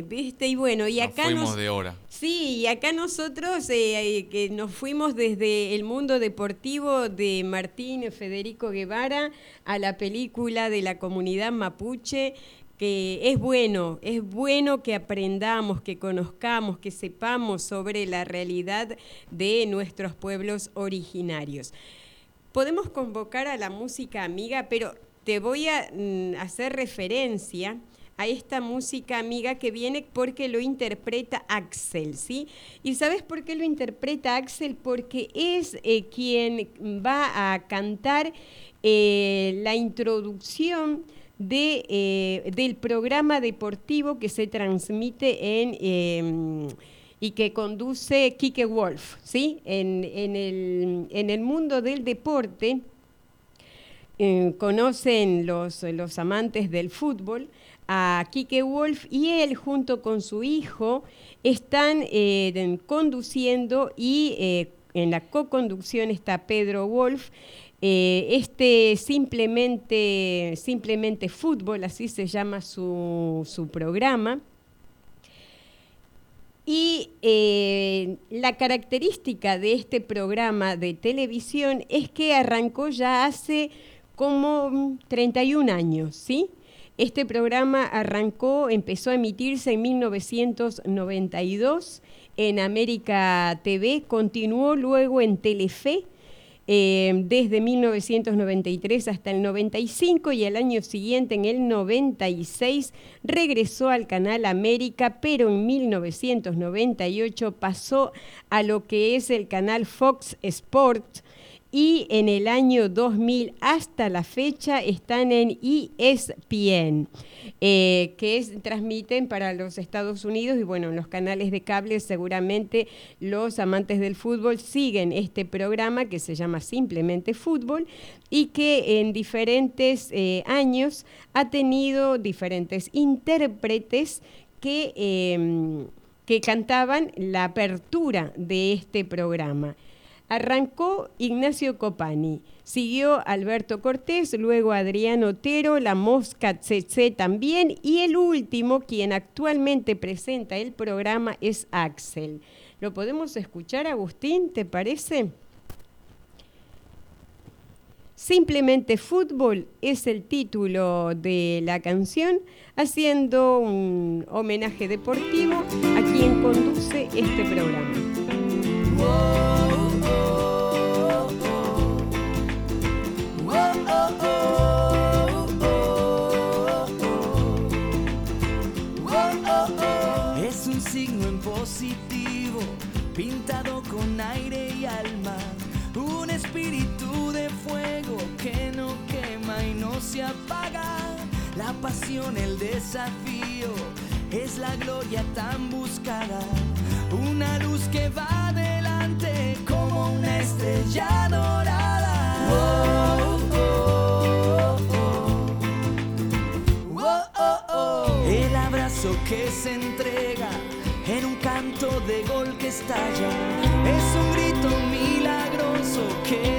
rápido. ¿Viste? Y bueno, y Nos acá fuimos nos- de hora. Sí, y acá nosotros eh, eh, que nos fuimos desde el mundo deportivo de Martín Federico Guevara a la película de la comunidad mapuche, que es bueno, es bueno que aprendamos, que conozcamos, que sepamos sobre la realidad de nuestros pueblos originarios. Podemos convocar a la música amiga, pero te voy a mm, hacer referencia a esta música amiga que viene porque lo interpreta Axel, ¿sí? ¿Y sabes por qué lo interpreta Axel? Porque es eh, quien va a cantar eh, la introducción de, eh, del programa deportivo que se transmite en... y que conduce Kike Wolf, ¿sí? En, en el, en el mundo del deporte, eh, conocen los, los amantes del fútbol a Kike Wolf y él junto con su hijo están eh, en- conduciendo y eh, en la co-conducción está Pedro Wolf. Este simplemente, simplemente fútbol, así se llama su, su programa. Y eh, la característica de este programa de televisión es que arrancó ya hace como mm, 31 años, ¿sí? Este programa arrancó, empezó a emitirse en 1992 en América TV, continuó luego en Telefe eh, desde 1993 hasta el 95 y al año siguiente, en el 96, regresó al Canal América, pero en 1998 pasó a lo que es el canal Fox Sports y en el año 2000 hasta la fecha están en ESPN, eh, que transmiten para los Estados Unidos y bueno, en los canales de cable seguramente los amantes del fútbol siguen este programa que se llama simplemente Fútbol y que en diferentes eh, años ha tenido diferentes intérpretes que, eh, que cantaban la apertura de este programa. Arrancó Ignacio Copani, siguió Alberto Cortés, luego Adrián Otero, la Mosca Tsetse también, y el último, quien actualmente presenta el programa, es Axel. ¿Lo podemos escuchar, Agustín? ¿Te parece? Simplemente Fútbol es el título de la canción, haciendo un homenaje deportivo a quien conduce este programa. Pasión, el desafío, es la gloria tan buscada. Una luz que va adelante como una estrella dorada. Oh, oh, oh. El abrazo que se entrega en un canto de gol que estalla. Es un grito milagroso que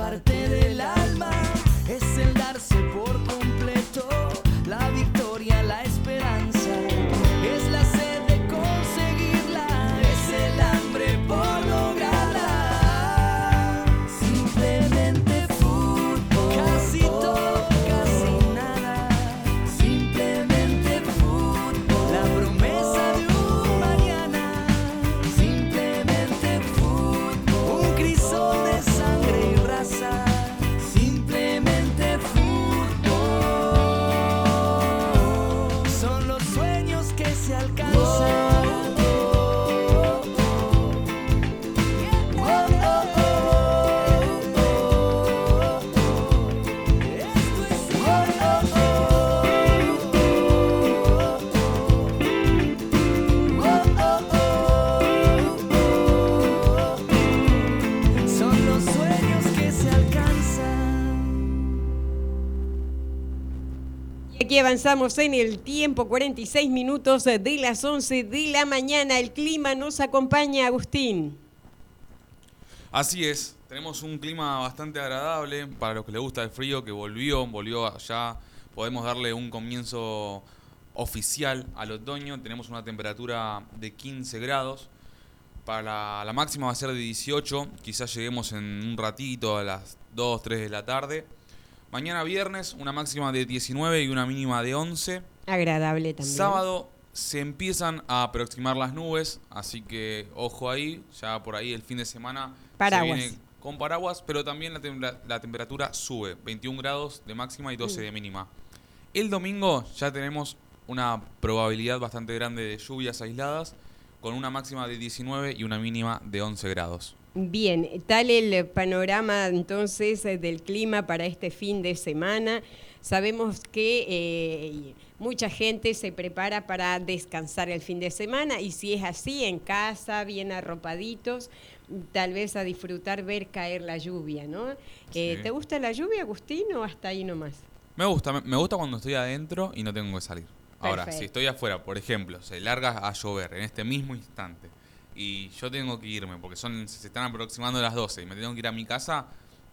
como aquí avanzamos en el tiempo, 46 minutos de las 11 de la mañana. El clima nos acompaña, Agustín. Así es, tenemos un clima bastante agradable para los que les gusta el frío, que volvió, volvió allá. Podemos darle un comienzo oficial al otoño. Tenemos una temperatura de 15 grados. Para la, la máxima va a ser de 18. Quizás lleguemos en un ratito a las 2, 3 de la tarde. Mañana viernes, una máxima de 19 y una mínima de 11. Agradable también. Sábado se empiezan a aproximar las nubes, así que ojo ahí, ya por ahí el fin de semana Paraguas. se viene con paraguas, pero también la, tem- la temperatura sube, 21 grados de máxima y 12 Mm. de mínima. El domingo ya tenemos una probabilidad bastante grande de lluvias aisladas, con una máxima de 19 y una mínima de 11 grados. Bien, tal el panorama entonces eh, del clima para este fin de semana. Sabemos que eh, mucha gente se prepara para descansar el fin de semana y si es así, en casa, bien arropaditos, tal vez a disfrutar ver caer la lluvia, ¿no? Eh. ¿Te gusta la lluvia, Agustín, o hasta ahí nomás? Me gusta, me, gusta cuando estoy adentro y no tengo que salir. Ahora, si estoy afuera, por ejemplo, se larga a llover en este mismo instante y yo tengo que irme porque son se están aproximando las 12 y me tengo que ir a mi casa,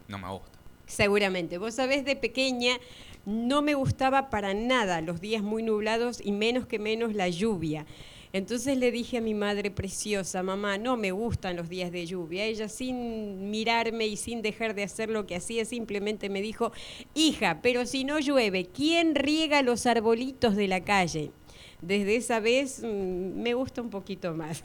no me gusta. Seguramente. Vos sabés, de pequeña no me gustaba para nada los días muy nublados y menos que menos la lluvia. Entonces le dije a mi madre preciosa, mamá, no me gustan los días de lluvia. Ella sin mirarme y sin dejar de hacer lo que hacía, simplemente me dijo, hija, pero si no llueve, ¿quién riega los arbolitos de la calle? Desde esa vez mm, me gusta un poquito más.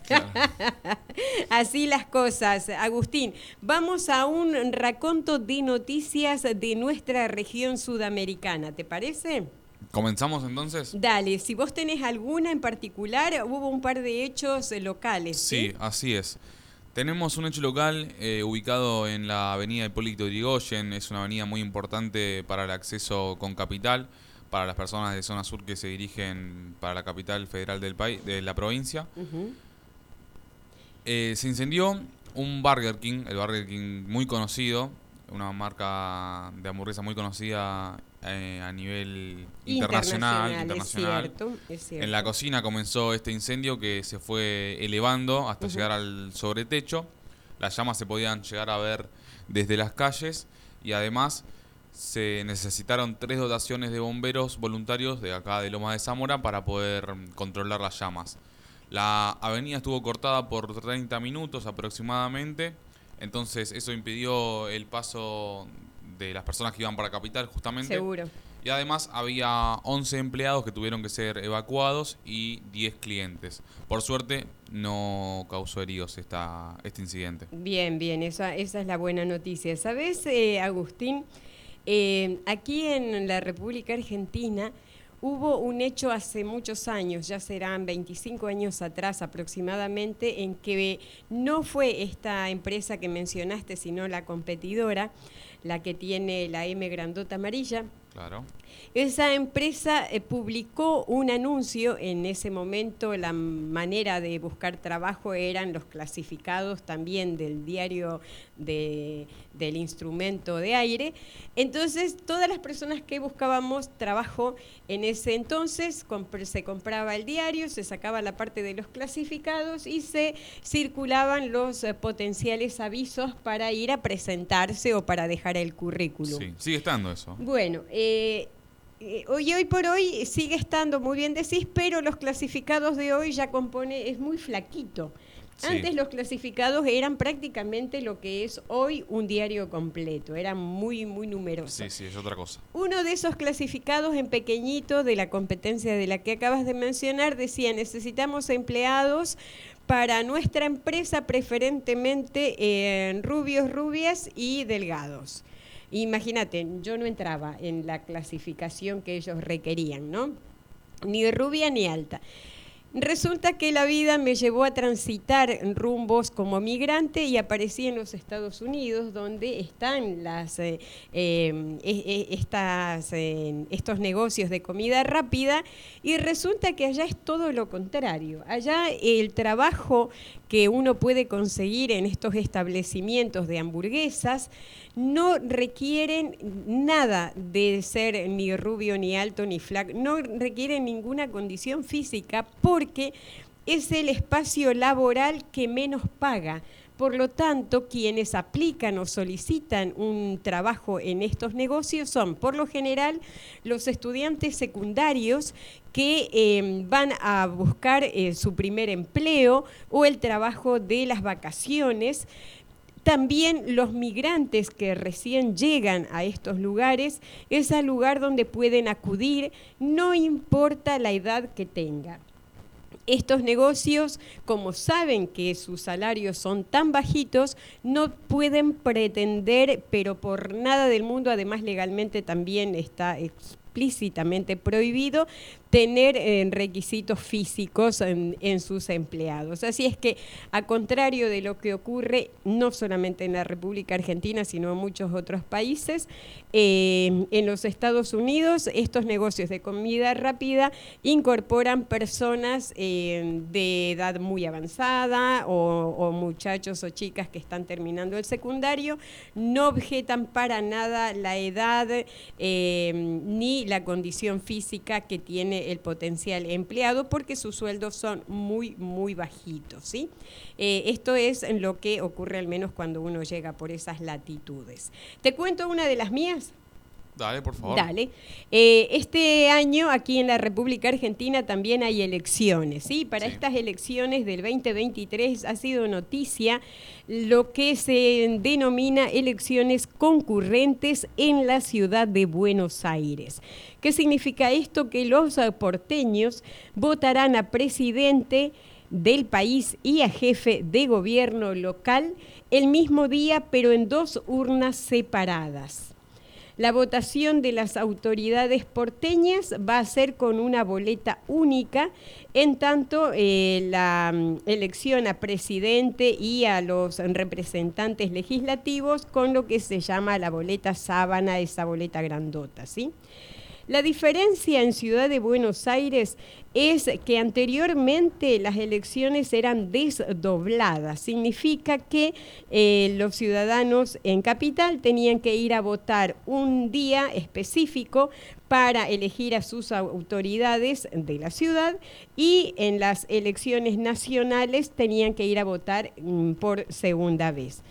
Así las cosas. Agustín, vamos a un raconto de noticias de nuestra región sudamericana, ¿te parece? ¿Comenzamos entonces? Dale, si vos tenés alguna en particular, hubo un par de hechos eh, locales. Sí, así es. Tenemos un hecho local eh, ubicado en la avenida Hipólito Yrigoyen, es una avenida muy importante para el acceso con capital, para las personas de zona sur que se dirigen para la capital federal del país, de la provincia. Eh, se incendió un Burger King, el Burger King muy conocido, una marca de hamburguesa muy conocida eh, a nivel internacional. internacional. Es cierto, es cierto. En la cocina comenzó este incendio que se fue elevando hasta llegar al sobretecho. Las llamas se podían llegar a ver desde las calles y además se necesitaron tres dotaciones de bomberos voluntarios de acá de Loma de Zamora para poder mm, controlar las llamas. La avenida estuvo cortada por 30 minutos aproximadamente, entonces eso impidió el paso de las personas que iban para Capital justamente. Seguro. Y además había 11 empleados que tuvieron que ser evacuados y 10 clientes. Por suerte no causó heridos esta, este incidente. Bien, bien, esa, esa es la buena noticia. ¿Sabes, eh, Agustín? Eh, aquí en la República Argentina hubo un hecho hace muchos años, ya serán 25 años atrás aproximadamente, en que no fue esta empresa que mencionaste, sino la competidora, la que tiene la M grandota amarilla, Claro. esa empresa eh, publicó un anuncio, en ese momento la manera de buscar trabajo eran los clasificados también del diario de- del instrumento de aire. Entonces, todas las personas que buscábamos trabajo en ese entonces, se compraba el diario, se sacaba la parte de los clasificados y se circulaban los eh, potenciales avisos para ir a presentarse o para dejar el currículum. Sí, sigue estando eso. Bueno, eh, eh, hoy, hoy por hoy sigue estando muy bien decís, pero los clasificados de hoy ya compone, es muy flaquito. Sí. Antes los clasificados eran prácticamente lo que es hoy un diario completo, eran muy, muy numerosos. Sí, sí, es otra cosa. Uno de esos clasificados en pequeñito de la competencia de la que acabas de mencionar decía, necesitamos empleados para nuestra empresa preferentemente eh, rubios, rubias y delgados. Imagínate, yo no entraba en la clasificación que ellos requerían, ¿no? Ni rubia ni alta. Resulta que la vida me llevó a transitar rumbos como migrante y aparecí en los Estados Unidos, donde están las, eh, eh, e- e- estas, eh, estos negocios de comida rápida, y resulta que allá es todo lo contrario. Allá el trabajo que uno puede conseguir en estos establecimientos de hamburguesas no requieren nada de ser ni rubio, ni alto, ni flaco, no requieren ninguna condición física porque es el espacio laboral que menos paga. Por lo tanto, quienes aplican o solicitan un trabajo en estos negocios son, por lo general, los estudiantes secundarios que eh, van a buscar eh, su primer empleo o el trabajo de las vacaciones. También los migrantes que recién llegan a estos lugares es al lugar donde pueden acudir, no importa la edad que tengan estos negocios, como saben que sus salarios son tan bajitos, no pueden pretender, pero por nada del mundo, además legalmente también está explícitamente prohibido, tener eh, requisitos físicos en, sus empleados. Así es que, a contrario de lo que ocurre no solamente en la República Argentina, sino en muchos otros países, eh, en los Estados Unidos estos negocios de comida rápida incorporan personas eh, de edad muy avanzada o, muchachos o chicas que están terminando el secundario, no objetan para nada la edad ni la condición física que tiene el potencial empleado porque sus sueldos son muy, muy bajitos. ¿sí? Eh, esto es lo que ocurre al menos cuando uno llega por esas latitudes. Te cuento una de las mías. Dale, por favor. Dale. Eh, este año aquí en la República Argentina también hay elecciones, ¿sí? Para Sí. estas elecciones del 2023 ha sido noticia lo que se denomina elecciones concurrentes en la ciudad de Buenos Aires. ¿Qué significa esto? Que los porteños votarán a presidente del país y a jefe de gobierno local el mismo día, pero en dos urnas separadas. La votación de las autoridades porteñas va a ser con una boleta única, en tanto eh, la mm, elección a presidente y a los representantes legislativos con lo que se llama la boleta sábana, esa boleta grandota, ¿sí? La diferencia en Ciudad de Buenos Aires es que anteriormente las elecciones eran desdobladas. Significa que eh, los ciudadanos en capital tenían que ir a votar un día específico para elegir a sus autoridades de la ciudad y en las elecciones nacionales tenían que ir a votar mm, por segunda vez.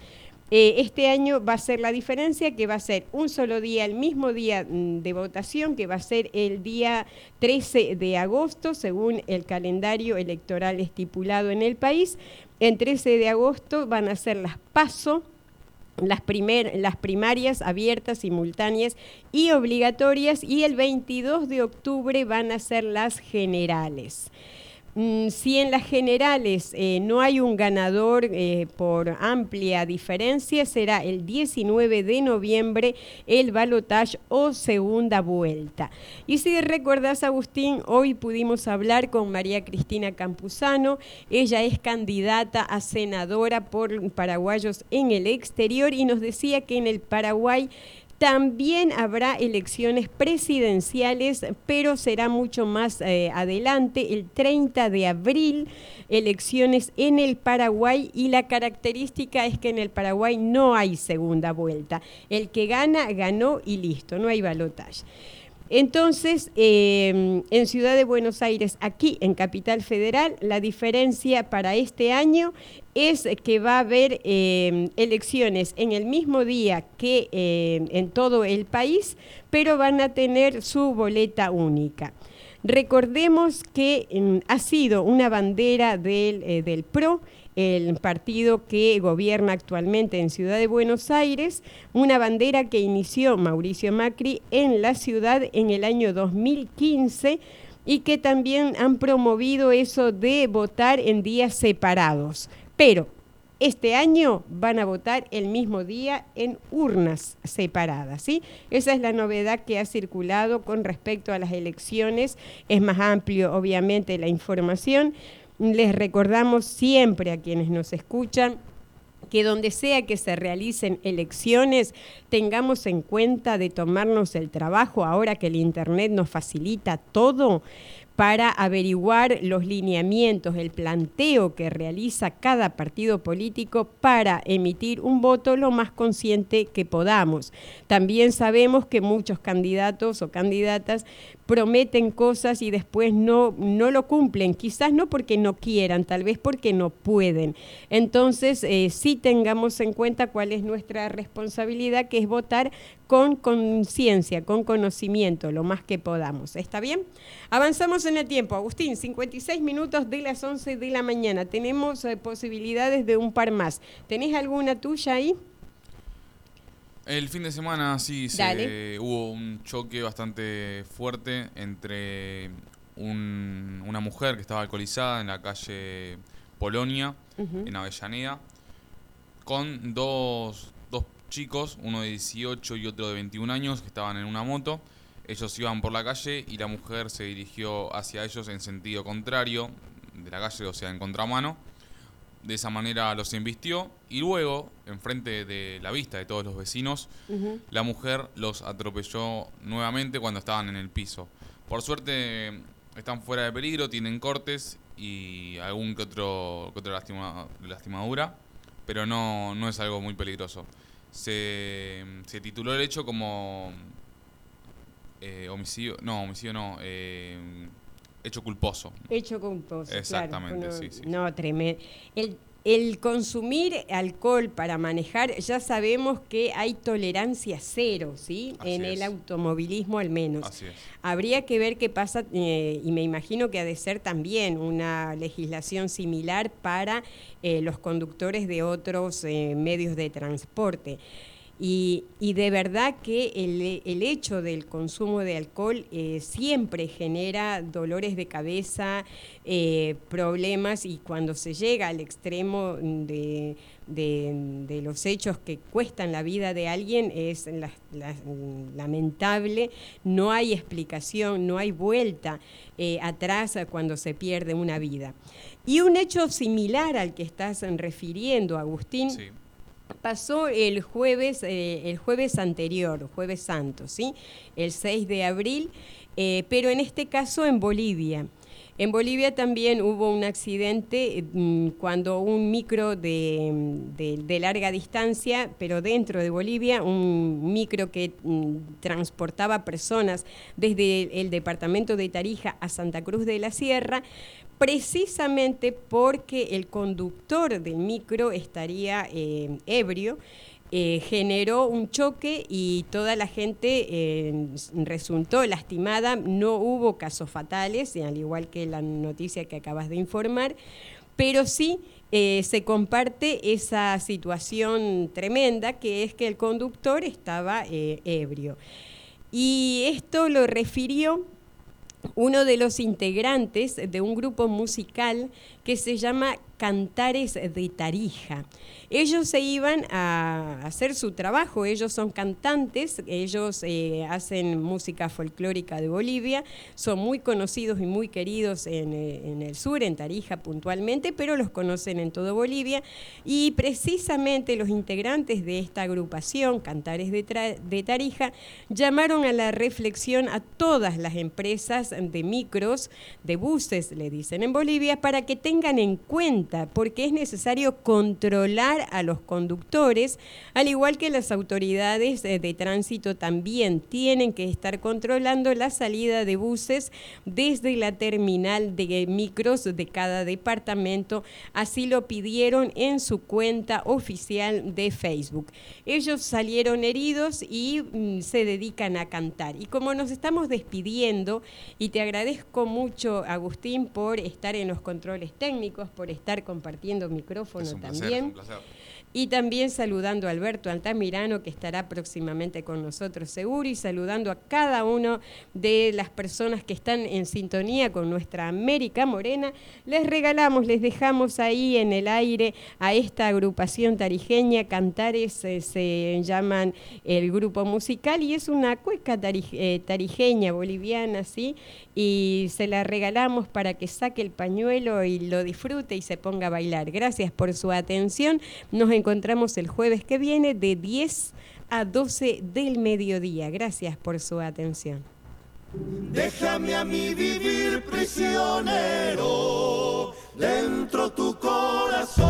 Eh, este año va a ser la diferencia que va a ser un solo día, el mismo día mm, de votación, que va a ser el día 13 de agosto, según el calendario electoral estipulado en el país. En 13 de agosto van a ser las PASO, las, las primarias abiertas, simultáneas y obligatorias, y el 22 de octubre van a ser las generales. Mm, si en las generales eh, no hay un ganador eh, por amplia diferencia, será el 19 de noviembre el balotaje o segunda vuelta. Y si recordás, Agustín, hoy pudimos hablar con María Cristina Campuzano. Ella es candidata a senadora por paraguayos en el exterior y nos decía que en el Paraguay también habrá elecciones presidenciales, pero será mucho más eh, adelante, el 30 de abril, elecciones en el Paraguay y la característica es que en el Paraguay no hay segunda vuelta. El que gana, ganó y listo, no hay balotaje. Entonces, em, en Ciudad de Buenos Aires, aquí en Capital Federal, la diferencia para este año es que va a haber em, elecciones en el mismo día que em, en todo el país, pero van a tener su boleta única. Recordemos que ha sido una bandera del, eh, del PRO el partido que gobierna actualmente en Ciudad de Buenos Aires, una bandera que inició Mauricio Macri en la ciudad en el año 2015 y que también han promovido eso de votar en días separados. Pero este año van a votar el mismo día en urnas separadas, ¿sí? Esa es la novedad que ha circulado con respecto a las elecciones. Es más amplio, obviamente, la información, les recordamos siempre a quienes nos escuchan que donde sea que se realicen elecciones, tengamos en cuenta de tomarnos el trabajo, ahora que el Internet nos facilita todo, para averiguar los lineamientos, el planteo que realiza cada partido político para emitir un voto lo más consciente que podamos. También sabemos que muchos candidatos o candidatas prometen cosas y después no, no lo cumplen, quizás no porque no quieran, tal vez porque no pueden. Entonces, eh, sí tengamos en cuenta cuál es nuestra responsabilidad, que es votar con conciencia, con conocimiento, lo más que podamos. ¿Está bien? Avanzamos en el tiempo. Agustín, 56 minutos de las 11 de la mañana. Tenemos eh, posibilidades de un par más. ¿Tenés alguna tuya ahí? El fin de semana sí se, hubo un choque bastante fuerte entre una mujer que estaba alcoholizada en la calle Polonia, en Avellaneda, con dos, chicos, uno de 18 y otro de 21 años, que estaban en una moto. Ellos iban por la calle y la mujer se dirigió hacia ellos en sentido contrario de la calle, o sea, en contramano. De esa manera los embistió y luego, enfrente de la vista de todos los vecinos, la mujer los atropelló nuevamente cuando estaban en el piso. Por suerte están fuera de peligro, tienen cortes y algún que otro, que otra lastimadura, pero no, no es algo muy peligroso se, se tituló el hecho como eh, homicidio, no, homicidio no, eh, hecho culposo. Hecho culposo. Exactamente, sí, sí. No, tremendo. El, el consumir alcohol para manejar, ya sabemos que hay tolerancia cero, ¿sí? en el automovilismo al menos. Así es. Habría que ver qué pasa, eh, y me imagino que ha de ser también una legislación similar para eh, los conductores de otros eh, medios de transporte. Y, de verdad que el, hecho del consumo de alcohol eh, siempre genera dolores de cabeza, eh, problemas y cuando se llega al extremo de, los hechos que cuestan la vida de alguien es lamentable, no hay explicación, no hay vuelta eh, atrás cuando se pierde una vida. Y un hecho similar al que estás refiriendo, Agustín pasó el jueves, eh, el jueves anterior, jueves santo, ¿sí? El 6 de abril, eh, pero en este caso en Bolivia. En Bolivia también hubo un accidente mm, cuando un micro de, de, larga distancia, pero dentro de Bolivia, un micro que mm, transportaba personas desde el departamento de Tarija a Santa Cruz de la Sierra, precisamente porque el conductor del micro estaría eh, ebrio. Eh, generó un choque y toda la gente eh, resultó lastimada. No hubo casos fatales, al igual que la noticia que acabas de informar, pero sí se comparte esa situación tremenda que es que el conductor estaba ebrio. Y esto lo refirió uno de los integrantes de un grupo musical que se llama Cantares de Tarija. Ellos se iban a hacer su trabajo, ellos son cantantes, ellos eh, hacen música folclórica de Bolivia, son muy conocidos y muy queridos en, eh, el sur, en Tarija puntualmente, pero los conocen en todo Bolivia y precisamente los integrantes de esta agrupación, Cantares de, de Tarija, llamaron a la reflexión a todas las empresas de micros, de buses, le dicen en Bolivia, para que tengan en cuenta, porque es necesario controlar a los conductores, al igual que las autoridades eh, de tránsito también tienen que estar controlando la salida de buses desde la terminal de micros de cada departamento. Así lo pidieron en su cuenta oficial de Facebook. Ellos salieron heridos y mm, se dedican a cantar. Y como nos estamos despidiendo, y te agradezco mucho, Agustín, por estar en los controles técnicos, por estar compartiendo micrófono también. Y también saludando a Alberto Altamirano, que estará próximamente con nosotros seguro, y saludando a cada uno de las personas que están en sintonía con nuestra América Morena. Les regalamos, les dejamos ahí en el aire a esta agrupación tarijeña, Cantares eh, se llaman el grupo musical, y es una cueca eh, tarijeña, boliviana, ¿sí? Y se la regalamos para que saque el pañuelo y lo disfrute y se ponga a bailar. Gracias por su atención. Nos encontramos el jueves que viene de 10 a 12 del mediodía. Gracias por su atención. Déjame a mí vivir prisionero dentro tu corazón.